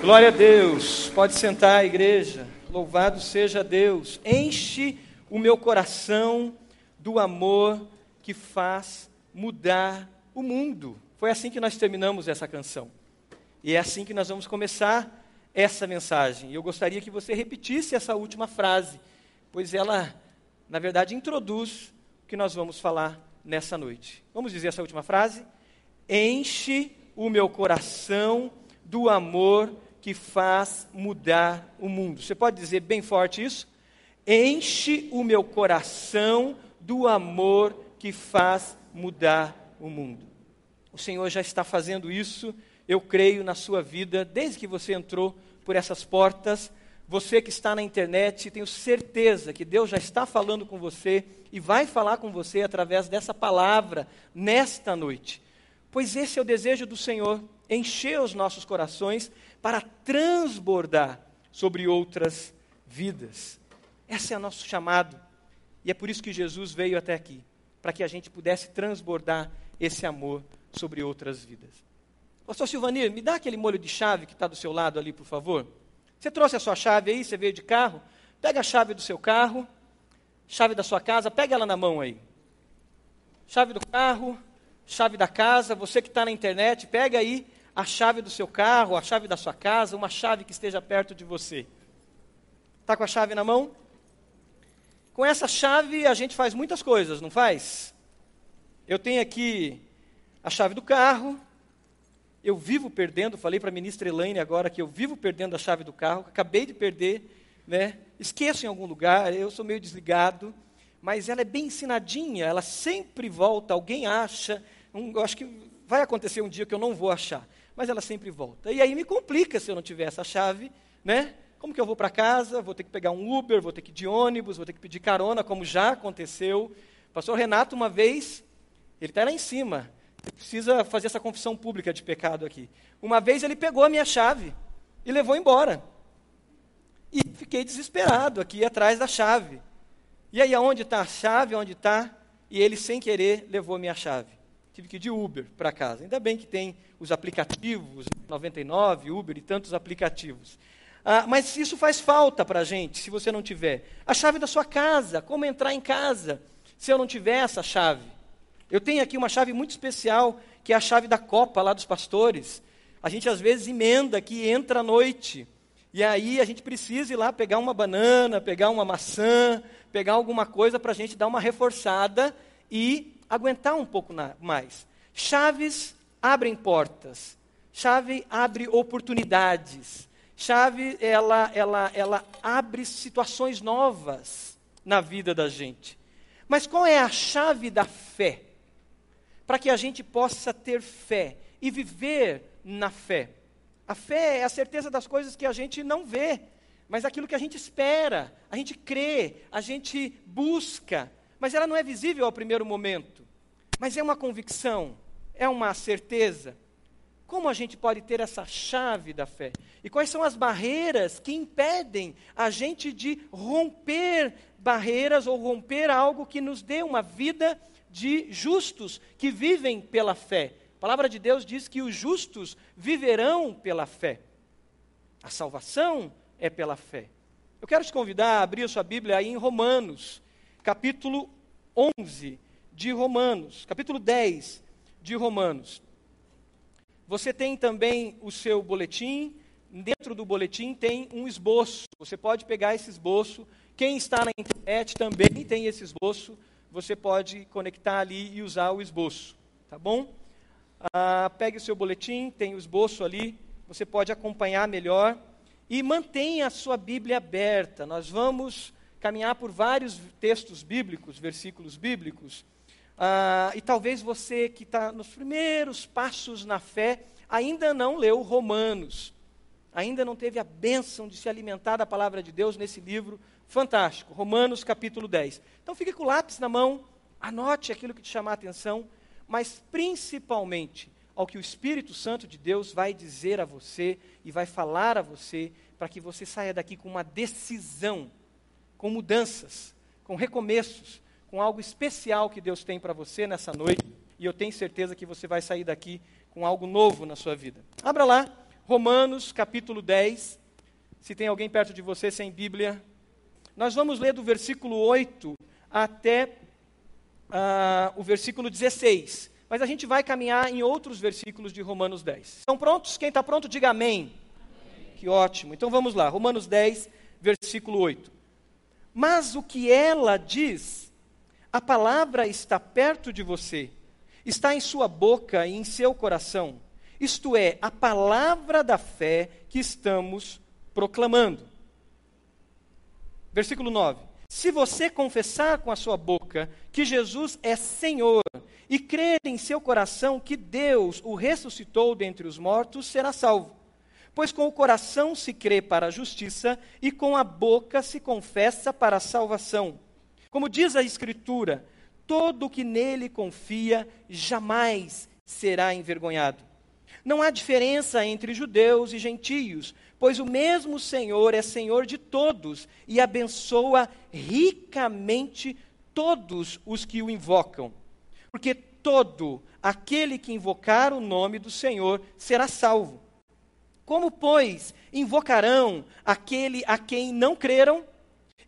Glória a Deus. Pode sentar, igreja. Louvado seja Deus. Enche o meu coração do amor que faz mudar o mundo. Foi assim que nós terminamos essa canção. E é assim que nós vamos começar essa mensagem. Eu gostaria que você repetisse essa última frase, pois ela, na verdade, introduz o que nós vamos falar nessa noite. Vamos dizer essa última frase? Enche o meu coração do amor que faz mudar o mundo. Você pode dizer bem forte isso? Enche o meu coração do amor que faz mudar o mundo. O Senhor já está fazendo isso, eu creio, na sua vida, desde que você entrou por essas portas. Você que está na internet, tenho certeza que Deus já está falando com você e vai falar com você através dessa palavra nesta noite. Pois esse é o desejo do Senhor, encher os nossos corações para transbordar sobre outras vidas. Esse é o nosso chamado. E é por isso que Jesus veio até aqui, para que a gente pudesse transbordar esse amor sobre outras vidas. Pastor Silvanir, me dá aquele molho de chave que está do seu lado ali, por favor. Você trouxe a sua chave aí, você veio de carro? Pega a chave do seu carro, chave da sua casa, pega ela na mão aí. Chave do carro, chave da casa, você que está na internet, pega aí a chave do seu carro, a chave da sua casa, uma chave que esteja perto de você. Está com a chave na mão? Com essa chave a gente faz muitas coisas, não faz? Eu tenho aqui a chave do carro. Eu vivo perdendo, falei para a ministra Elaine agora que eu vivo perdendo a chave do carro, acabei de perder, né? Esqueço em algum lugar, eu sou meio desligado, mas ela é bem ensinadinha, ela sempre volta, alguém acha, um, eu acho que vai acontecer um dia que eu não vou achar mas ela sempre volta. E aí me complica se eu não tiver essa chave, né? Como que eu vou para casa? Vou ter que pegar um Uber, vou ter que ir de ônibus, vou ter que pedir carona, como já aconteceu. Pastor Renato, uma vez, ele está lá em cima, precisa fazer essa confissão pública de pecado aqui. Uma vez ele pegou a minha chave e levou embora. E fiquei desesperado aqui atrás da chave. E aí, aonde está a chave? Onde está? E ele, sem querer, levou a minha chave tive que ir de Uber para casa. Ainda bem que tem os aplicativos, 99, Uber e tantos aplicativos. Ah, mas isso faz falta para a gente, se você não tiver. A chave da sua casa, como entrar em casa, se eu não tiver essa chave. Eu tenho aqui uma chave muito especial, que é a chave da copa lá dos pastores. A gente às vezes emenda que entra à noite. E aí a gente precisa ir lá pegar uma banana, pegar uma maçã, pegar alguma coisa para a gente dar uma reforçada e aguentar um pouco mais. Chaves abrem portas. Chave abre oportunidades. Chave, ela, ela, ela abre situações novas na vida da gente. Mas qual é a chave da fé? Para que a gente possa ter fé e viver na fé. A fé é a certeza das coisas que a gente não vê, mas aquilo que a gente espera, a gente crê, a gente busca, mas ela não é visível ao primeiro momento. Mas é uma convicção, é uma certeza. Como a gente pode ter essa chave da fé? E quais são as barreiras que impedem a gente de romper barreiras ou romper algo que nos dê uma vida de justos que vivem pela fé? A palavra de Deus diz que os justos viverão pela fé. A salvação é pela fé. Eu quero te convidar a abrir a sua Bíblia aí em Romanos, capítulo 11, de Romanos, capítulo 10 de Romanos. Você tem também o seu boletim, dentro do boletim tem um esboço. Você pode pegar esse esboço. Quem está na internet também tem esse esboço. Você pode conectar ali e usar o esboço, tá bom? Ah, pegue o seu boletim, tem o esboço ali. Você pode acompanhar melhor e mantenha a sua Bíblia aberta. Nós vamos caminhar por vários textos bíblicos, versículos bíblicos. Ah, e talvez você que está nos primeiros passos na fé ainda não leu Romanos, ainda não teve a bênção de se alimentar da palavra de Deus nesse livro fantástico, Romanos capítulo 10. Então fique com o lápis na mão, anote aquilo que te chamar a atenção, mas principalmente ao que o Espírito Santo de Deus vai dizer a você e vai falar a você, para que você saia daqui com uma decisão, com mudanças, com recomeços, com algo especial que Deus tem para você nessa noite, e eu tenho certeza que você vai sair daqui com algo novo na sua vida. Abra lá, Romanos, capítulo 10. Se tem alguém perto de você sem Bíblia, nós vamos ler do versículo 8 até uh, o versículo 16. Mas a gente vai caminhar em outros versículos de Romanos 10. Estão prontos? Quem está pronto, diga amém. amém. Que ótimo. Então vamos lá, Romanos 10, versículo 8. Mas o que ela diz, a palavra está perto de você, está em sua boca e em seu coração. Isto é, a palavra da fé que estamos proclamando. Versículo 9. Se você confessar com a sua boca que Jesus é Senhor e crer em seu coração que Deus o ressuscitou dentre os mortos, será salvo. Pois com o coração se crê para a justiça e com a boca se confessa para a salvação. Como diz a Escritura, todo o que nele confia jamais será envergonhado. Não há diferença entre judeus e gentios, pois o mesmo Senhor é Senhor de todos e abençoa ricamente todos os que o invocam. Porque todo aquele que invocar o nome do Senhor será salvo. Como, pois, invocarão aquele a quem não creram?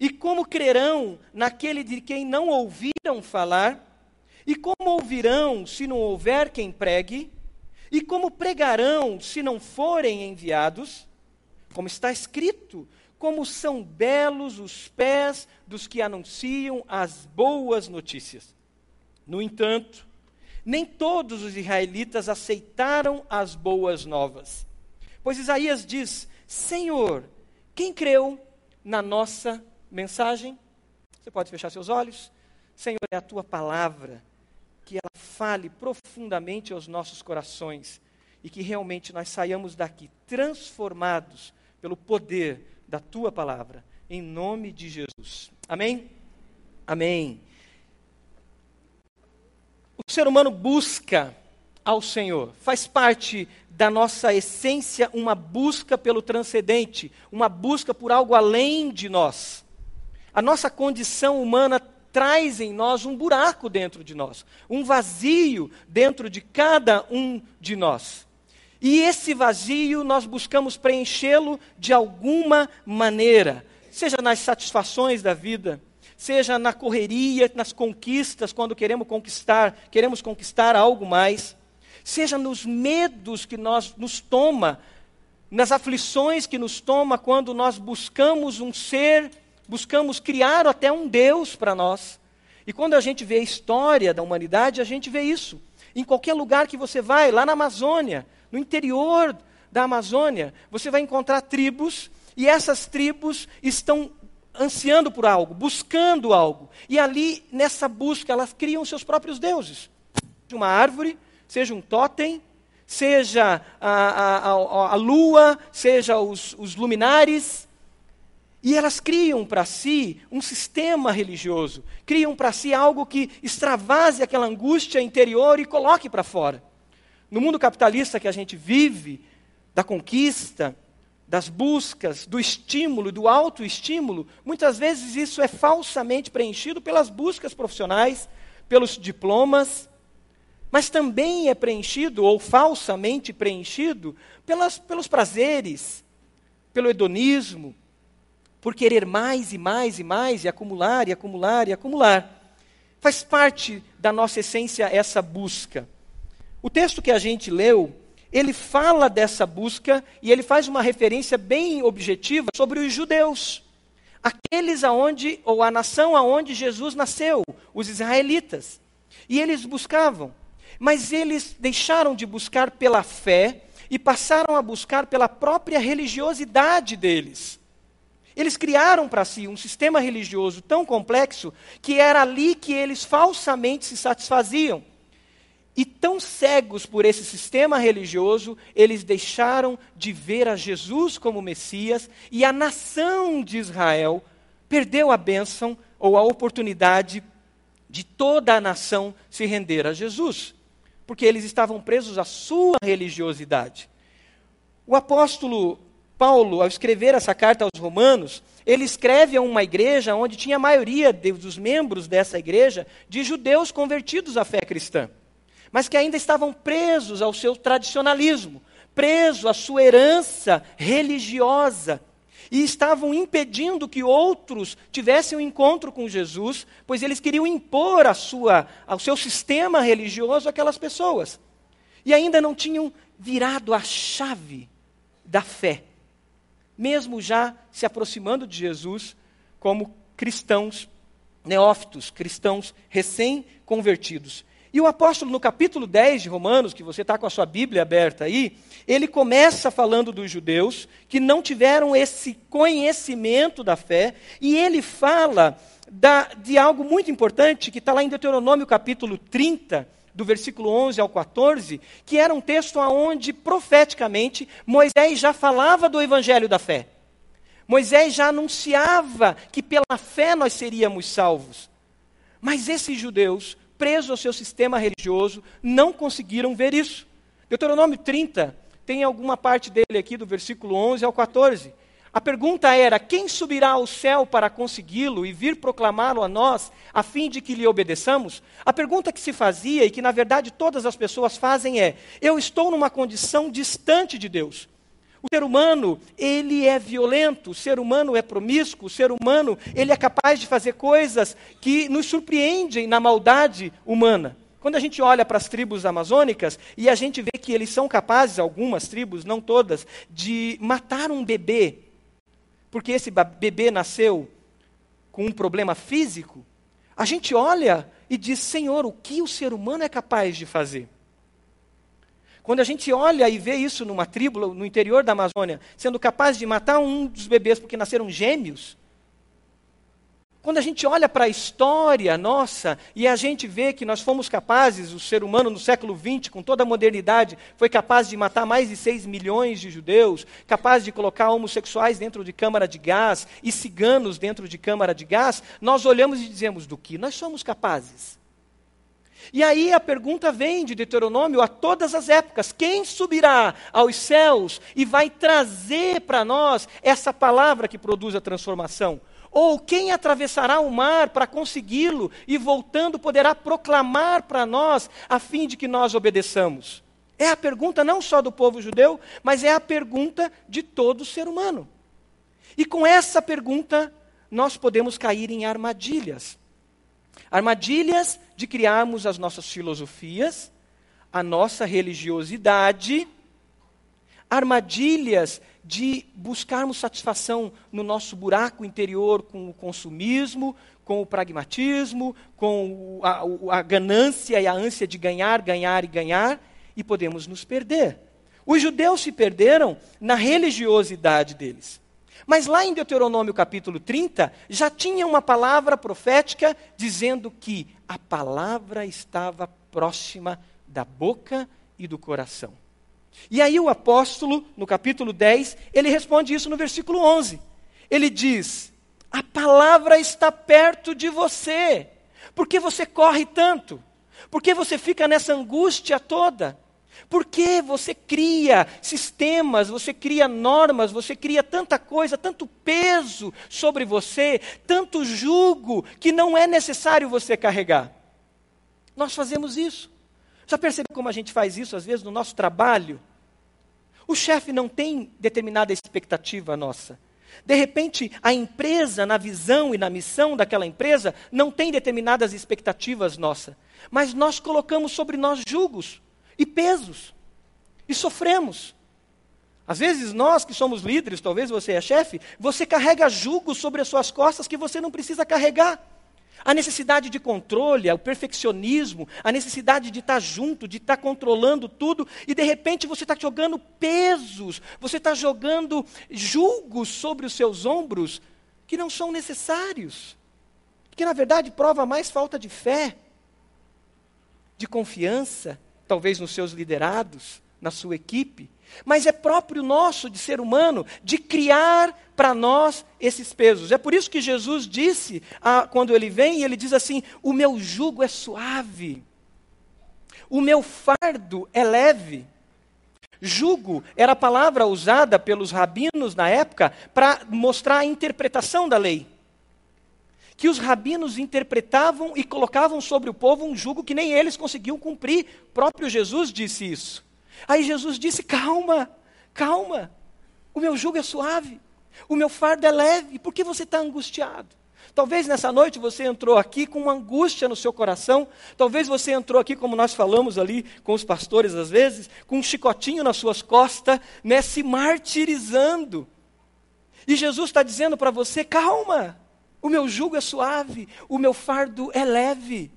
E como crerão naquele de quem não ouviram falar? E como ouvirão se não houver quem pregue? E como pregarão se não forem enviados? Como está escrito, como são belos os pés dos que anunciam as boas notícias. No entanto, nem todos os israelitas aceitaram as boas novas. Pois Isaías diz: Senhor, quem creu na nossa mensagem? Você pode fechar seus olhos? Senhor, é a tua palavra que ela fale profundamente aos nossos corações e que realmente nós saiamos daqui transformados pelo poder da tua palavra, em nome de Jesus. Amém? Amém. O ser humano busca ao Senhor, faz parte da nossa essência uma busca pelo transcendente, uma busca por algo além de nós. A nossa condição humana traz em nós um buraco dentro de nós, um vazio dentro de cada um de nós. E esse vazio nós buscamos preenchê-lo de alguma maneira, seja nas satisfações da vida, seja na correria, nas conquistas, quando queremos conquistar, queremos conquistar algo mais, seja nos medos que nós nos toma, nas aflições que nos toma quando nós buscamos um ser buscamos criar até um Deus para nós. E quando a gente vê a história da humanidade, a gente vê isso. Em qualquer lugar que você vai, lá na Amazônia, no interior da Amazônia, você vai encontrar tribos, e essas tribos estão ansiando por algo, buscando algo. E ali, nessa busca, elas criam seus próprios deuses. Seja uma árvore, seja um totem, seja a, a, a, a lua, seja os, os luminares, e elas criam para si um sistema religioso, criam para si algo que extravase aquela angústia interior e coloque para fora. No mundo capitalista que a gente vive, da conquista, das buscas, do estímulo, do autoestímulo, muitas vezes isso é falsamente preenchido pelas buscas profissionais, pelos diplomas, mas também é preenchido, ou falsamente preenchido, pelas, pelos prazeres, pelo hedonismo, por querer mais e mais e mais, e acumular e acumular e acumular. Faz parte da nossa essência essa busca. O texto que a gente leu, ele fala dessa busca e ele faz uma referência bem objetiva sobre os judeus. Aqueles aonde, ou a nação aonde Jesus nasceu, os israelitas. E eles buscavam, mas eles deixaram de buscar pela fé e passaram a buscar pela própria religiosidade deles. Eles criaram para si um sistema religioso tão complexo que era ali que eles falsamente se satisfaziam. E tão cegos por esse sistema religioso, eles deixaram de ver a Jesus como Messias e a nação de Israel perdeu a bênção ou a oportunidade de toda a nação se render a Jesus, porque eles estavam presos à sua religiosidade. O apóstolo Paulo, ao escrever essa carta aos Romanos, ele escreve a uma igreja onde tinha a maioria dos membros dessa igreja de judeus convertidos à fé cristã, mas que ainda estavam presos ao seu tradicionalismo, preso à sua herança religiosa e estavam impedindo que outros tivessem um encontro com Jesus, pois eles queriam impor a sua, ao seu sistema religioso aquelas pessoas. E ainda não tinham virado a chave da fé, mesmo já se aproximando de Jesus como cristãos neófitos, cristãos recém-convertidos. E o apóstolo, no capítulo 10 de Romanos, que você está com a sua Bíblia aberta aí, ele começa falando dos judeus que não tiveram esse conhecimento da fé, e ele fala da, de algo muito importante que está lá em Deuteronômio capítulo 30, do versículo 11 ao 14, que era um texto onde, profeticamente, Moisés já falava do evangelho da fé. Moisés já anunciava que pela fé nós seríamos salvos. Mas esses judeus presos ao seu sistema religioso, não conseguiram ver isso. Deuteronômio 30 tem alguma parte dele aqui, do versículo 11 ao 14. A pergunta era: quem subirá ao céu para consegui-lo e vir proclamá-lo a nós, a fim de que lhe obedeçamos? A pergunta que se fazia e que na verdade todas as pessoas fazem é: eu estou numa condição distante de Deus. O ser humano, ele é violento, o ser humano é promíscuo, o ser humano, ele é capaz de fazer coisas que nos surpreendem na maldade humana. Quando a gente olha para as tribos amazônicas e a gente vê que eles são capazes, algumas tribos, não todas, de matar um bebê, porque esse bebê nasceu com um problema físico, a gente olha e diz: Senhor, o que o ser humano é capaz de fazer? Quando a gente olha e vê isso numa tribo no interior da Amazônia, sendo capaz de matar um dos bebês porque nasceram gêmeos, quando a gente olha para a história nossa e a gente vê que nós fomos capazes, o ser humano no século XX, com toda a modernidade, foi capaz de matar mais de 6 milhões de judeus, capaz de colocar homossexuais dentro de câmara de gás e ciganos dentro de câmara de gás, nós olhamos e dizemos: do que nós somos capazes? E aí a pergunta vem de Deuteronômio a todas as épocas: quem subirá aos céus e vai trazer para nós essa palavra que produz a transformação? Ou quem atravessará o mar para consegui-lo e voltando poderá proclamar para nós a fim de que nós obedeçamos? É a pergunta não só do povo judeu, mas é a pergunta de todo ser humano. E com essa pergunta, nós podemos cair em armadilhas. Armadilhas de criarmos as nossas filosofias, a nossa religiosidade, armadilhas de buscarmos satisfação no nosso buraco interior com o consumismo, com o pragmatismo, com a, a, ganância e a ânsia de ganhar, ganhar e ganhar, e podemos nos perder. Os judeus se perderam na religiosidade deles. Mas lá em Deuteronômio capítulo 30, já tinha uma palavra profética dizendo que a palavra estava próxima da boca e do coração. E aí o apóstolo, no capítulo 10, ele responde isso no versículo 11. Ele diz: A palavra está perto de você. Por que você corre tanto? Por que você fica nessa angústia toda? Por que você cria sistemas, você cria normas, você cria tanta coisa, tanto peso sobre você, tanto jugo que não é necessário você carregar? Nós fazemos isso. Já percebeu como a gente faz isso às vezes no nosso trabalho? O chefe não tem determinada expectativa nossa. De repente, a empresa, na visão e na missão daquela empresa, não tem determinadas expectativas nossas. Mas nós colocamos sobre nós julgos e pesos. E sofremos. Às vezes nós que somos líderes, talvez você é chefe, você carrega jugo sobre as suas costas que você não precisa carregar. A necessidade de controle, o perfeccionismo, a necessidade de estar junto, de estar controlando tudo, e de repente você está jogando pesos, você está jogando julgos sobre os seus ombros que não são necessários. Que na verdade prova mais falta de fé, de confiança, talvez nos seus liderados, na sua equipe, mas é próprio nosso de ser humano de criar para nós esses pesos. É por isso que Jesus disse, ah, quando ele vem, ele diz assim: O meu jugo é suave, o meu fardo é leve. Jugo era a palavra usada pelos rabinos na época para mostrar a interpretação da lei que os rabinos interpretavam e colocavam sobre o povo um jugo que nem eles conseguiam cumprir. Próprio Jesus disse isso. Aí Jesus disse: calma, calma, o meu jugo é suave, o meu fardo é leve, por que você está angustiado? Talvez nessa noite você entrou aqui com uma angústia no seu coração. Talvez você entrou aqui, como nós falamos ali com os pastores às vezes, com um chicotinho nas suas costas, né, se martirizando. E Jesus está dizendo para você: calma, o meu jugo é suave, o meu fardo é leve.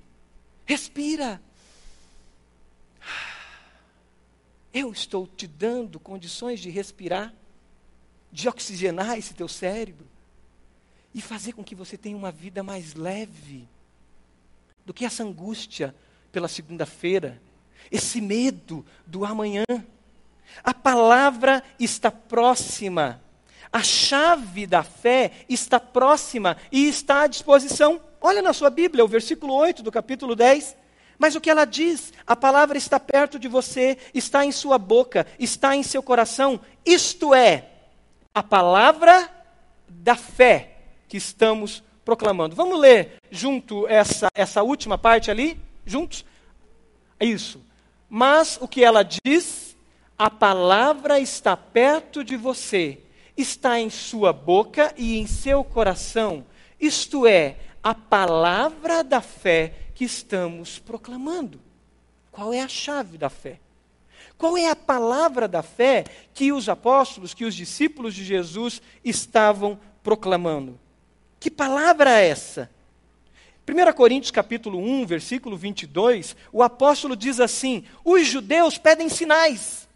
Respira. Eu estou te dando condições de respirar, de oxigenar esse teu cérebro e fazer com que você tenha uma vida mais leve do que essa angústia pela segunda-feira, esse medo do amanhã. A palavra está próxima. A chave da fé está próxima e está à disposição. Olha na sua Bíblia, o versículo 8 do capítulo 10. Mas o que ela diz? A palavra está perto de você, está em sua boca, está em seu coração. Isto é, a palavra da fé que estamos proclamando. Vamos ler junto essa, essa última parte ali? Juntos? Isso. Mas o que ela diz? A palavra está perto de você, está em sua boca e em seu coração. Isto é, a palavra da fé que estamos proclamando. Qual é a chave da fé? Qual é a palavra da fé que os apóstolos, que os discípulos de Jesus estavam proclamando? Que palavra é essa? 1 Coríntios capítulo 1, versículo 22, o apóstolo diz assim: Os judeus pedem sinais,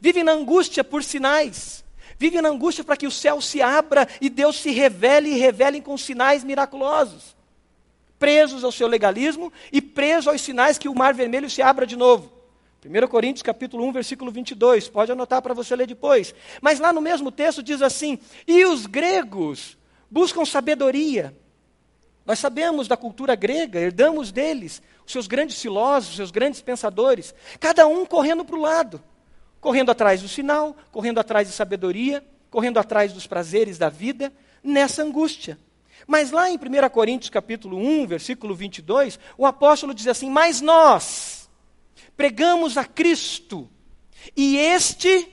vivem na angústia por sinais, vivem na angústia para que o céu se abra e Deus se revele e revele com sinais miraculosos. Presos ao seu legalismo e presos aos sinais que o mar vermelho se abra de novo. 1 Coríntios capítulo 1, versículo 22, pode anotar para você ler depois. Mas lá no mesmo texto diz assim: E os gregos buscam sabedoria. Nós sabemos da cultura grega, herdamos deles, os seus grandes filósofos, os seus grandes pensadores, cada um correndo para o lado, correndo atrás do sinal, correndo atrás de sabedoria, correndo atrás dos prazeres da vida, nessa angústia. Mas lá em 1 Coríntios capítulo 1, versículo 22, o apóstolo diz assim: "Mas nós pregamos a Cristo, e este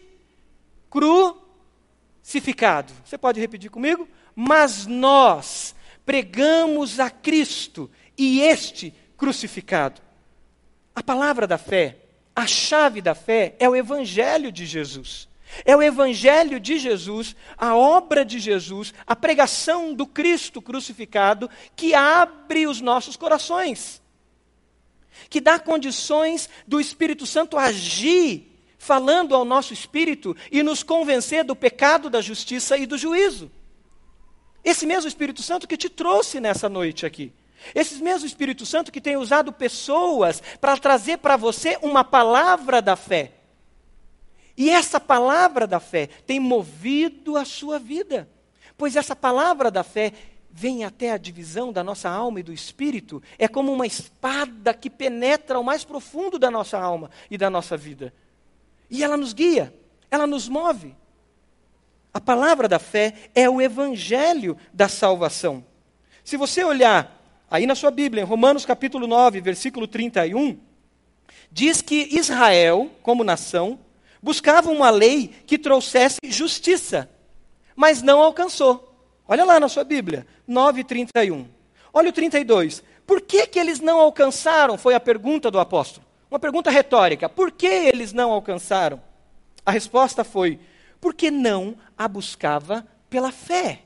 crucificado". Você pode repetir comigo? mas nós pregamos a Cristo e este crucificado. A palavra da fé, a chave da fé é o Evangelho de Jesus. É o Evangelho de Jesus, a obra de Jesus, a pregação do Cristo crucificado que abre os nossos corações, que dá condições do Espírito Santo agir, falando ao nosso espírito e nos convencer do pecado, da justiça e do juízo. Esse mesmo Espírito Santo que te trouxe nessa noite aqui. Esse mesmo Espírito Santo que tem usado pessoas para trazer para você uma palavra da fé. E essa palavra da fé tem movido a sua vida. Pois essa palavra da fé vem até a divisão da nossa alma e do espírito, é como uma espada que penetra ao mais profundo da nossa alma e da nossa vida. E ela nos guia, ela nos move. A palavra da fé é o evangelho da salvação. Se você olhar aí na sua Bíblia, em Romanos capítulo 9, versículo 31, diz que Israel, como nação, buscava uma lei que trouxesse justiça, mas não alcançou. Olha lá na sua Bíblia, 9:31. Olha o 32. Por que, que eles não alcançaram? Foi a pergunta do apóstolo. Uma pergunta retórica. Por que eles não alcançaram? A resposta foi: porque não a buscava pela fé.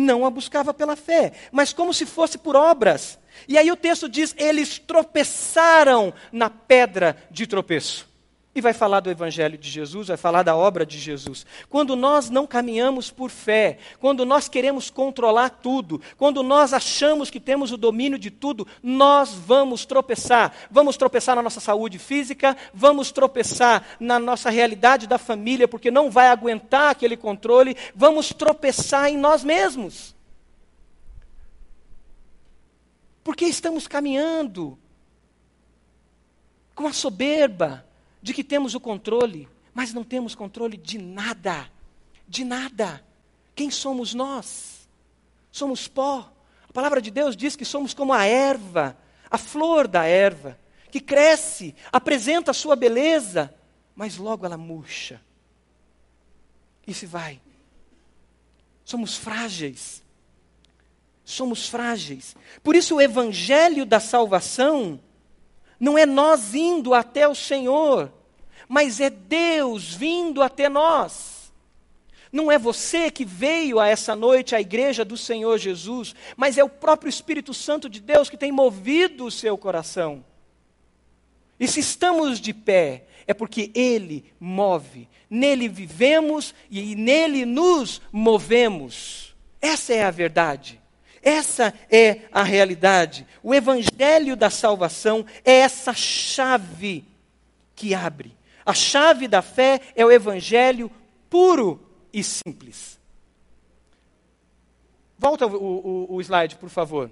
Não a buscava pela fé, mas como se fosse por obras. E aí o texto diz: eles tropeçaram na pedra de tropeço. E vai falar do Evangelho de Jesus, vai falar da obra de Jesus. Quando nós não caminhamos por fé, quando nós queremos controlar tudo, quando nós achamos que temos o domínio de tudo, nós vamos tropeçar. Vamos tropeçar na nossa saúde física, vamos tropeçar na nossa realidade da família, porque não vai aguentar aquele controle, vamos tropeçar em nós mesmos. Porque estamos caminhando com a soberba de que temos o controle, mas não temos controle de nada. De nada. Quem somos nós? Somos pó. A palavra de Deus diz que somos como a erva, a flor da erva, que cresce, apresenta a sua beleza, mas logo ela murcha. E se vai. Somos frágeis. Somos frágeis. Por isso, o evangelho da salvação não é nós indo até o Senhor, mas é Deus vindo até nós. Não é você que veio a essa noite à igreja do Senhor Jesus, mas é o próprio Espírito Santo de Deus que tem movido o seu coração. E se estamos de pé, é porque Ele move, nele vivemos e nele nos movemos. Essa é a verdade. Essa é a realidade. O evangelho da salvação é essa chave que abre. A chave da fé é o evangelho puro e simples. Volta o, o, o slide, por favor.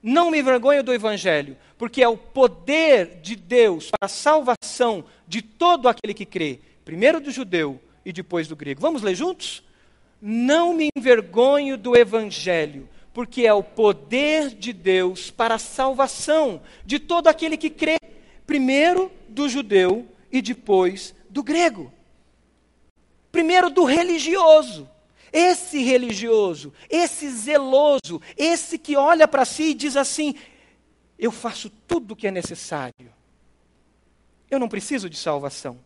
Não me envergonho do Evangelho, porque é o poder de Deus para a salvação de todo aquele que crê, primeiro do judeu e depois do grego. Vamos ler juntos? Não me envergonho do Evangelho, porque é o poder de Deus para a salvação de todo aquele que crê, primeiro do judeu e depois do grego. Primeiro do religioso. Esse religioso, esse zeloso, esse que olha para si e diz assim: eu faço tudo o que é necessário. Eu não preciso de salvação.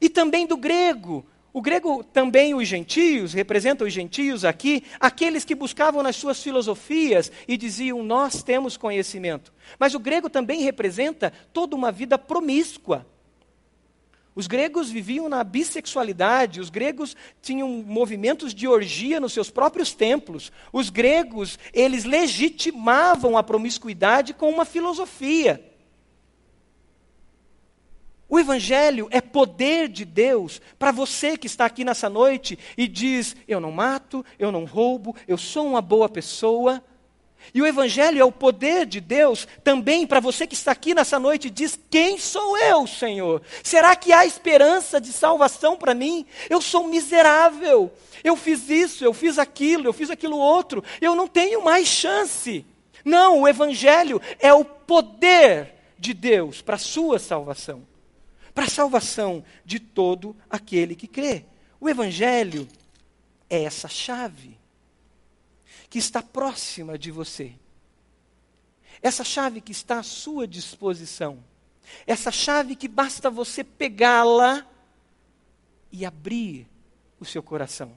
E também do grego, o grego também, os gentios, representa os gentios aqui, aqueles que buscavam nas suas filosofias e diziam, nós temos conhecimento. Mas o grego também representa toda uma vida promíscua. Os gregos viviam na bissexualidade, os gregos tinham movimentos de orgia nos seus próprios templos. Os gregos, eles legitimavam a promiscuidade com uma filosofia. O Evangelho é poder de Deus para você que está aqui nessa noite e diz: Eu não mato, eu não roubo, eu sou uma boa pessoa. E o Evangelho é o poder de Deus também para você que está aqui nessa noite e diz: Quem sou eu, Senhor? Será que há esperança de salvação para mim? Eu sou miserável. Eu fiz isso, eu fiz aquilo, eu fiz aquilo outro. Eu não tenho mais chance. Não, o Evangelho é o poder de Deus para a sua salvação para a salvação de todo aquele que crê. O Evangelho é essa chave que está próxima de você. Essa chave que está à sua disposição. Essa chave que basta você pegá-la e abrir o seu coração.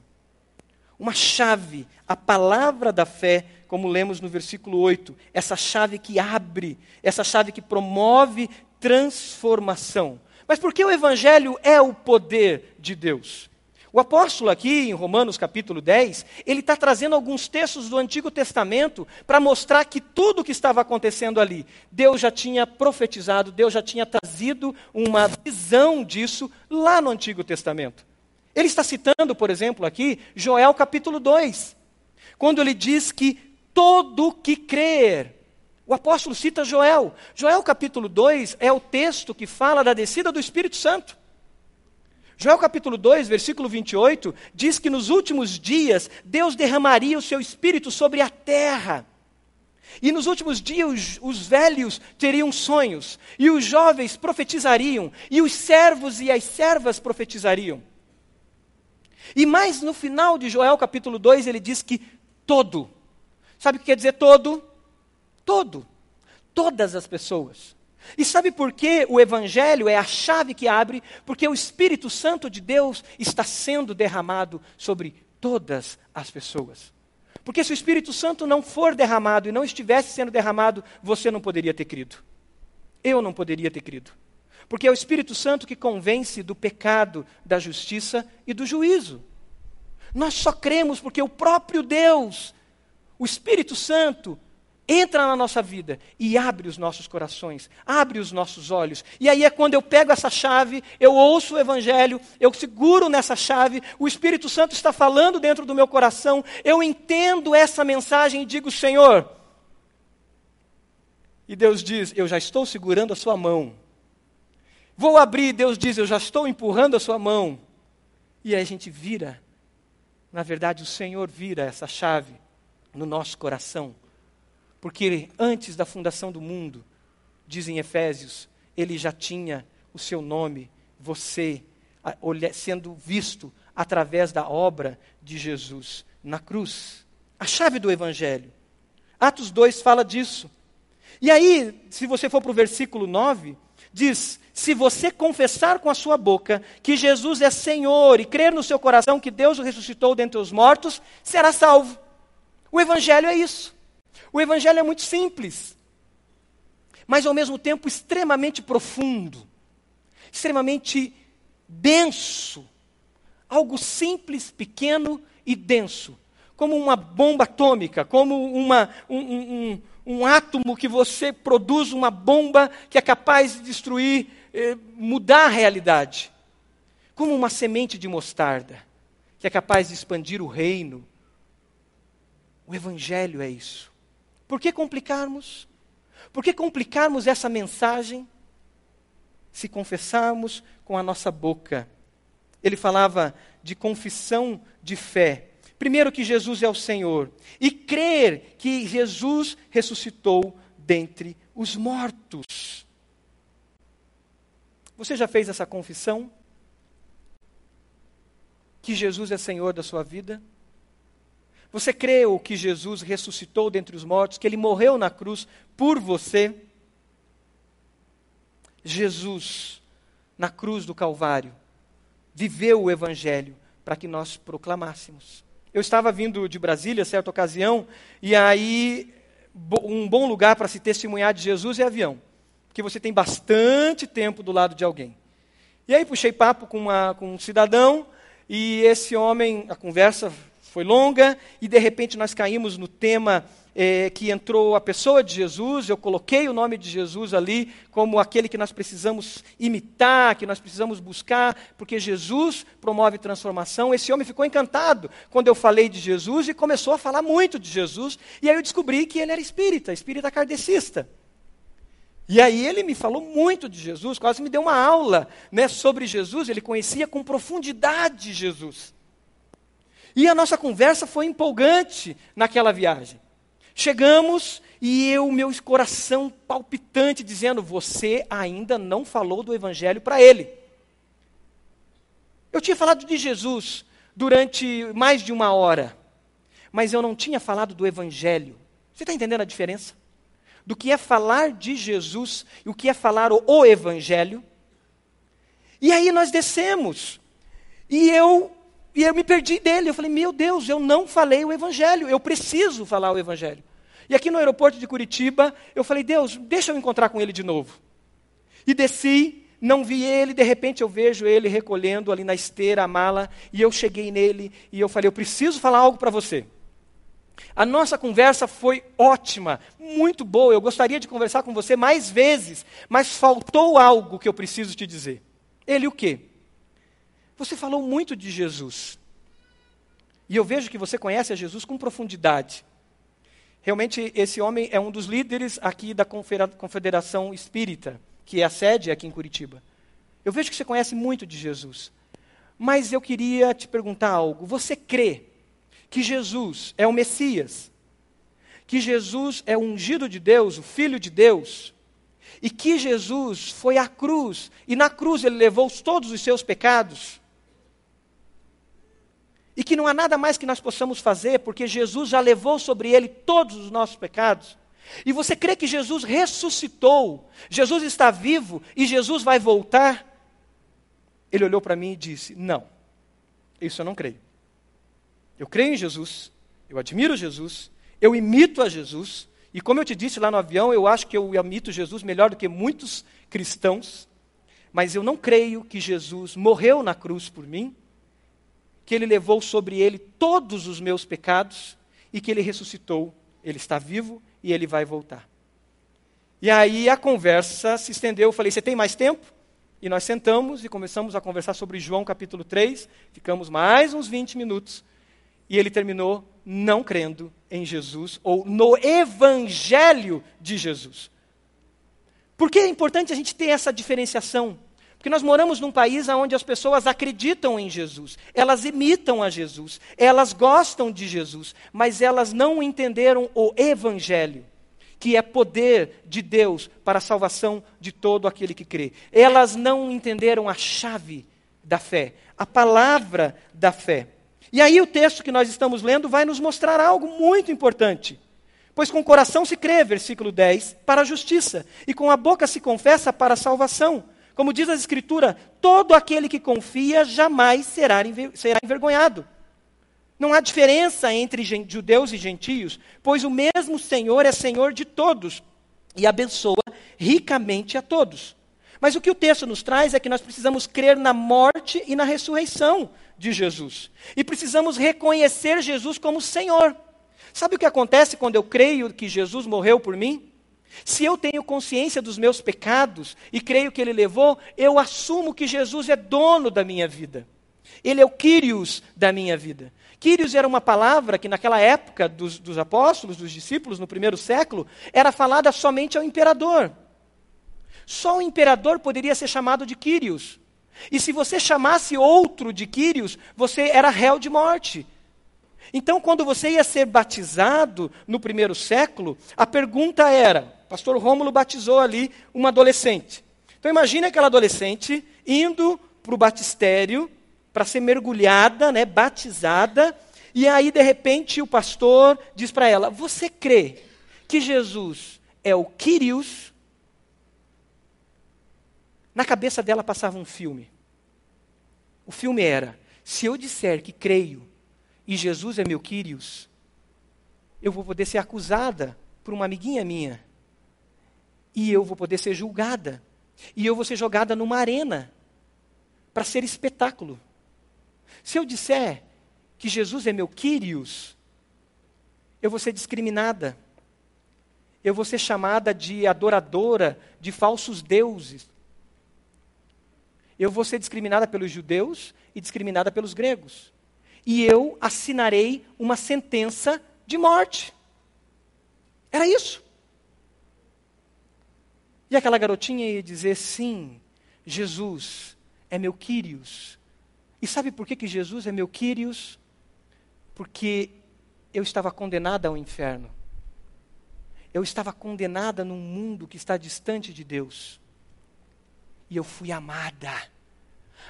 Uma chave, a palavra da fé, como lemos no versículo 8, essa chave que abre, essa chave que promove transformação. Mas por que o Evangelho é o poder de Deus? O apóstolo aqui, em Romanos capítulo 10, ele está trazendo alguns textos do Antigo Testamento para mostrar que tudo o que estava acontecendo ali, Deus já tinha profetizado, Deus já tinha trazido uma visão disso lá no Antigo Testamento. Ele está citando, por exemplo, aqui, Joel capítulo 2, quando ele diz que todo que crer o apóstolo cita Joel. Joel capítulo 2 é o texto que fala da descida do Espírito Santo. Joel capítulo 2, versículo 28, diz que nos últimos dias Deus derramaria o seu espírito sobre a terra. E nos últimos dias os, os, velhos teriam sonhos, e os jovens profetizariam, e os servos e as servas profetizariam. E mais no final de Joel capítulo 2 ele diz que todo, sabe o que quer dizer todo? Todo. Todas as pessoas. E sabe por que o Evangelho é a chave que abre? Porque o Espírito Santo de Deus está sendo derramado sobre todas as pessoas. Porque se o Espírito Santo não for derramado e não estivesse sendo derramado, você não poderia ter crido. Eu não poderia ter crido. Porque é o Espírito Santo que convence do pecado, da justiça e do juízo. Nós só cremos porque o próprio Deus, o Espírito Santo, entra na nossa vida e abre os nossos corações, abre os nossos olhos. E aí é quando eu pego essa chave, eu ouço o Evangelho, eu seguro nessa chave, o Espírito Santo está falando dentro do meu coração, eu entendo essa mensagem e digo: Senhor. E Deus diz: Eu já estou segurando a sua mão. Vou abrir, Deus diz: Eu já estou empurrando a sua mão. E aí a gente vira, na verdade, o Senhor vira essa chave no nosso coração porque antes da fundação do mundo, dizem Efésios, ele já tinha o seu nome, você, sendo visto através da obra de Jesus na cruz. A chave do Evangelho. Atos 2 fala disso. E aí, se você for para o versículo 9, diz: Se você confessar com a sua boca que Jesus é Senhor e crer no seu coração que Deus o ressuscitou dentre os mortos, será salvo. O Evangelho é isso. O Evangelho é muito simples, mas ao mesmo tempo extremamente profundo, extremamente denso. Algo simples, pequeno e denso, como uma bomba atômica, como uma, um, um, um, átomo que você produz, uma bomba que é capaz de destruir, eh, mudar a realidade, como uma semente de mostarda, que é capaz de expandir o reino. O Evangelho é isso. Por que complicarmos? Por que complicarmos essa mensagem se confessarmos com a nossa boca? Ele falava de confissão de fé. Primeiro, que Jesus é o Senhor. E crer que Jesus ressuscitou dentre os mortos. Você já fez essa confissão? Que Jesus é Senhor da sua vida? Você creu que Jesus ressuscitou dentre os mortos, que ele morreu na cruz por você? Jesus, na cruz do Calvário, viveu o Evangelho para que nós proclamássemos. Eu estava vindo de Brasília, certa ocasião, e aí um bom lugar para se testemunhar de Jesus é avião, porque você tem bastante tempo do lado de alguém. E aí puxei papo com, uma, com um cidadão, e esse homem, a conversa foi longa e de repente nós caímos no tema eh, que entrou a pessoa de Jesus. Eu coloquei o nome de Jesus ali como aquele que nós precisamos imitar, que nós precisamos buscar, porque Jesus promove transformação. Esse homem ficou encantado quando eu falei de Jesus e começou a falar muito de Jesus. E aí eu descobri que ele era espírita, espírita kardecista. E aí ele me falou muito de Jesus, quase me deu uma aula né, sobre Jesus, ele conhecia com profundidade Jesus. E a nossa conversa foi empolgante naquela viagem. Chegamos e eu, meu coração palpitante, dizendo: Você ainda não falou do Evangelho para ele. Eu tinha falado de Jesus durante mais de uma hora, mas eu não tinha falado do Evangelho. Você está entendendo a diferença? Do que é falar de Jesus e o que é falar o, Evangelho. E aí nós descemos. E eu e eu me perdi dele. Eu falei, meu Deus, eu não falei o Evangelho, eu preciso falar o Evangelho. E aqui no aeroporto de Curitiba, eu falei, Deus, deixa eu encontrar com ele de novo. E desci, não vi ele, de repente eu vejo ele recolhendo ali na esteira a mala, e eu cheguei nele e eu falei, eu preciso falar algo para você. A nossa conversa foi ótima, muito boa. Eu gostaria de conversar com você mais vezes, mas faltou algo que eu preciso te dizer. Ele o quê? Você falou muito de Jesus. E eu vejo que você conhece a Jesus com profundidade. Realmente, esse homem é um dos líderes aqui da Confederação Espírita, que é a sede aqui em Curitiba. Eu vejo que você conhece muito de Jesus. Mas eu queria te perguntar algo. Você crê que Jesus é o Messias? Que Jesus é o ungido de Deus, o Filho de Deus? E que Jesus foi à cruz, e na cruz ele levou todos os seus pecados? E que não há nada mais que nós possamos fazer, porque Jesus já levou sobre ele todos os nossos pecados. E você crê que Jesus ressuscitou, Jesus está vivo e Jesus vai voltar? Ele olhou para mim e disse: Não, isso eu não creio. Eu creio em Jesus, eu admiro Jesus, eu imito a Jesus, e como eu te disse lá no avião, eu acho que eu imito Jesus melhor do que muitos cristãos, mas eu não creio que Jesus morreu na cruz por mim que ele levou sobre ele todos os meus pecados e que ele ressuscitou. Ele está vivo e ele vai voltar. E aí a conversa se estendeu. Eu falei: Você tem mais tempo? E nós sentamos e começamos a conversar sobre João capítulo 3. Ficamos mais uns 20 minutos. E ele terminou não crendo em Jesus ou no Evangelho de Jesus. Por que é importante a gente ter essa diferenciação? Porque nós moramos num país onde as pessoas acreditam em Jesus, elas imitam a Jesus, elas gostam de Jesus, mas elas não entenderam o Evangelho. que é poder de Deus para a salvação de todo aquele que crê. Elas não entenderam a chave da fé, a palavra da fé. E aí o texto que nós estamos lendo vai nos mostrar algo muito importante. Pois com o coração se crê, versículo 10, para a justiça, e com a boca se confessa para a salvação. Como diz a Escritura, todo aquele que confia jamais será, será envergonhado. Não há diferença entre judeus e gentios, pois o mesmo Senhor é Senhor de todos e abençoa ricamente a todos. Mas o que o texto nos traz é que nós precisamos crer na morte e na ressurreição de Jesus. E precisamos reconhecer Jesus como Senhor. Sabe o que acontece quando eu creio que Jesus morreu por mim? Se eu tenho consciência dos meus pecados e creio que Ele levou, eu assumo que Jesus é dono da minha vida. Ele é o Kyrios da minha vida. Kyrios era uma palavra que naquela época dos, dos apóstolos, dos discípulos, no primeiro século, era falada somente ao imperador. Só o imperador poderia ser chamado de Kyrios. E se você chamasse outro de Quírios, você era réu de morte. Então, quando você ia ser batizado no primeiro século, a pergunta era: pastor Rômulo batizou ali uma adolescente. Então, imagine aquela adolescente indo para o batistério para ser mergulhada, né, batizada, e aí, de repente, o pastor diz para ela: Você crê que Jesus é o Quírios na cabeça dela passava um filme. O filme era: se eu disser que creio e Jesus é meu Quírios, eu vou poder ser acusada por uma amiguinha minha. E eu vou poder ser julgada. E eu vou ser jogada numa arena para ser espetáculo. Se eu disser que Jesus é meu Quírios, eu vou ser discriminada. Eu vou ser chamada de adoradora de falsos deuses eu vou ser discriminada pelos judeus e discriminada pelos gregos. E eu assinarei uma sentença de morte. Era isso. Aquela garotinha ia dizer: sim, Jesus é meu Quírios. E sabe por que, que Jesus é meu Quírios? Porque eu estava condenada ao inferno. Eu estava condenada num mundo que está distante de Deus e eu fui amada.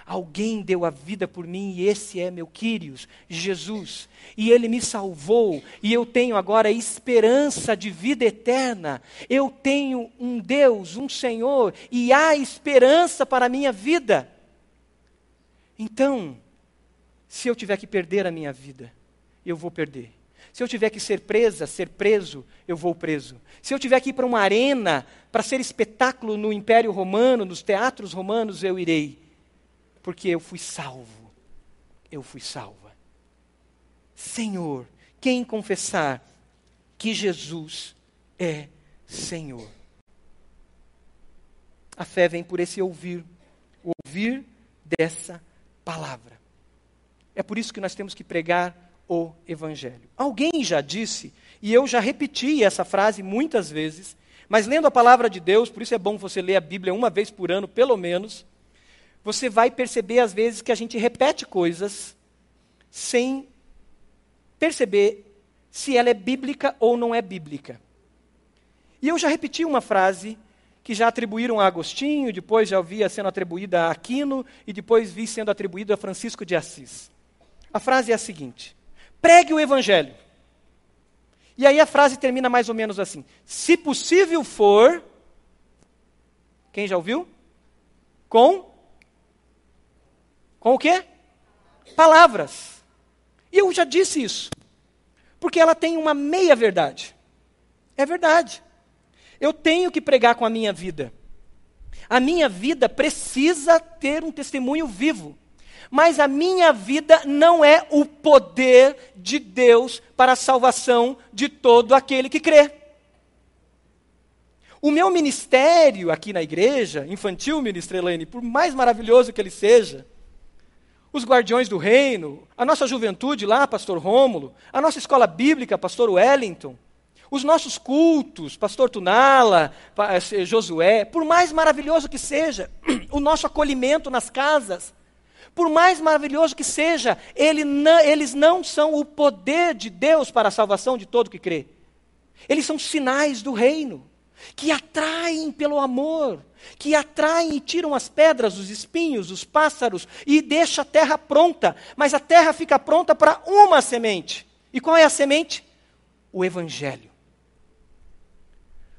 Alguém deu a vida por mim e esse é meu Quírios, Jesus. E ele me salvou e eu tenho agora esperança de vida eterna. Eu tenho um Deus, um Senhor e há esperança para a minha vida. Então, se eu tiver que perder a minha vida, eu vou perder. Se eu tiver que ser presa, ser preso, eu vou preso. Se eu tiver que ir para uma arena para ser espetáculo no Império Romano, nos teatros romanos, eu irei. Porque eu fui salvo. Eu fui salva. Senhor, quem confessar que Jesus é Senhor? A fé vem por esse ouvir, o ouvir dessa palavra. É por isso que nós temos que pregar o Evangelho. Alguém já disse, e eu já repeti essa frase muitas vezes, mas lendo a palavra de Deus, por isso é bom você ler a Bíblia uma vez por ano, pelo menos, você vai perceber às vezes que a gente repete coisas sem perceber se ela é bíblica ou não é bíblica. E eu já repeti uma frase que já atribuíram a Agostinho, depois já ouvia sendo atribuída a Aquino e depois vi sendo atribuída a Francisco de Assis. A frase é a seguinte: pregue o evangelho. E aí a frase termina mais ou menos assim: se possível for, quem já ouviu? Com com o quê? Palavras. E eu já disse isso. Porque ela tem uma meia verdade. É verdade. Eu tenho que pregar com a minha vida. A minha vida precisa ter um testemunho vivo mas a minha vida não é o poder de Deus para a salvação de todo aquele que crê. O meu ministério aqui na igreja, infantil, ministra Elaine, por mais maravilhoso que ele seja, os guardiões do reino, a nossa juventude lá, pastor Rômulo, a nossa escola bíblica, pastor Wellington, os nossos cultos, pastor Tunala, eh, Josué, por mais maravilhoso que seja, o nosso acolhimento nas casas, por mais maravilhoso que seja, ele não, eles não são o poder de Deus para a salvação de todo que crê. Eles são sinais do reino, que atraem pelo amor, que atraem e tiram as pedras, os espinhos, os pássaros e deixa a terra pronta. Mas a terra fica pronta para uma semente. E qual é a semente? O Evangelho.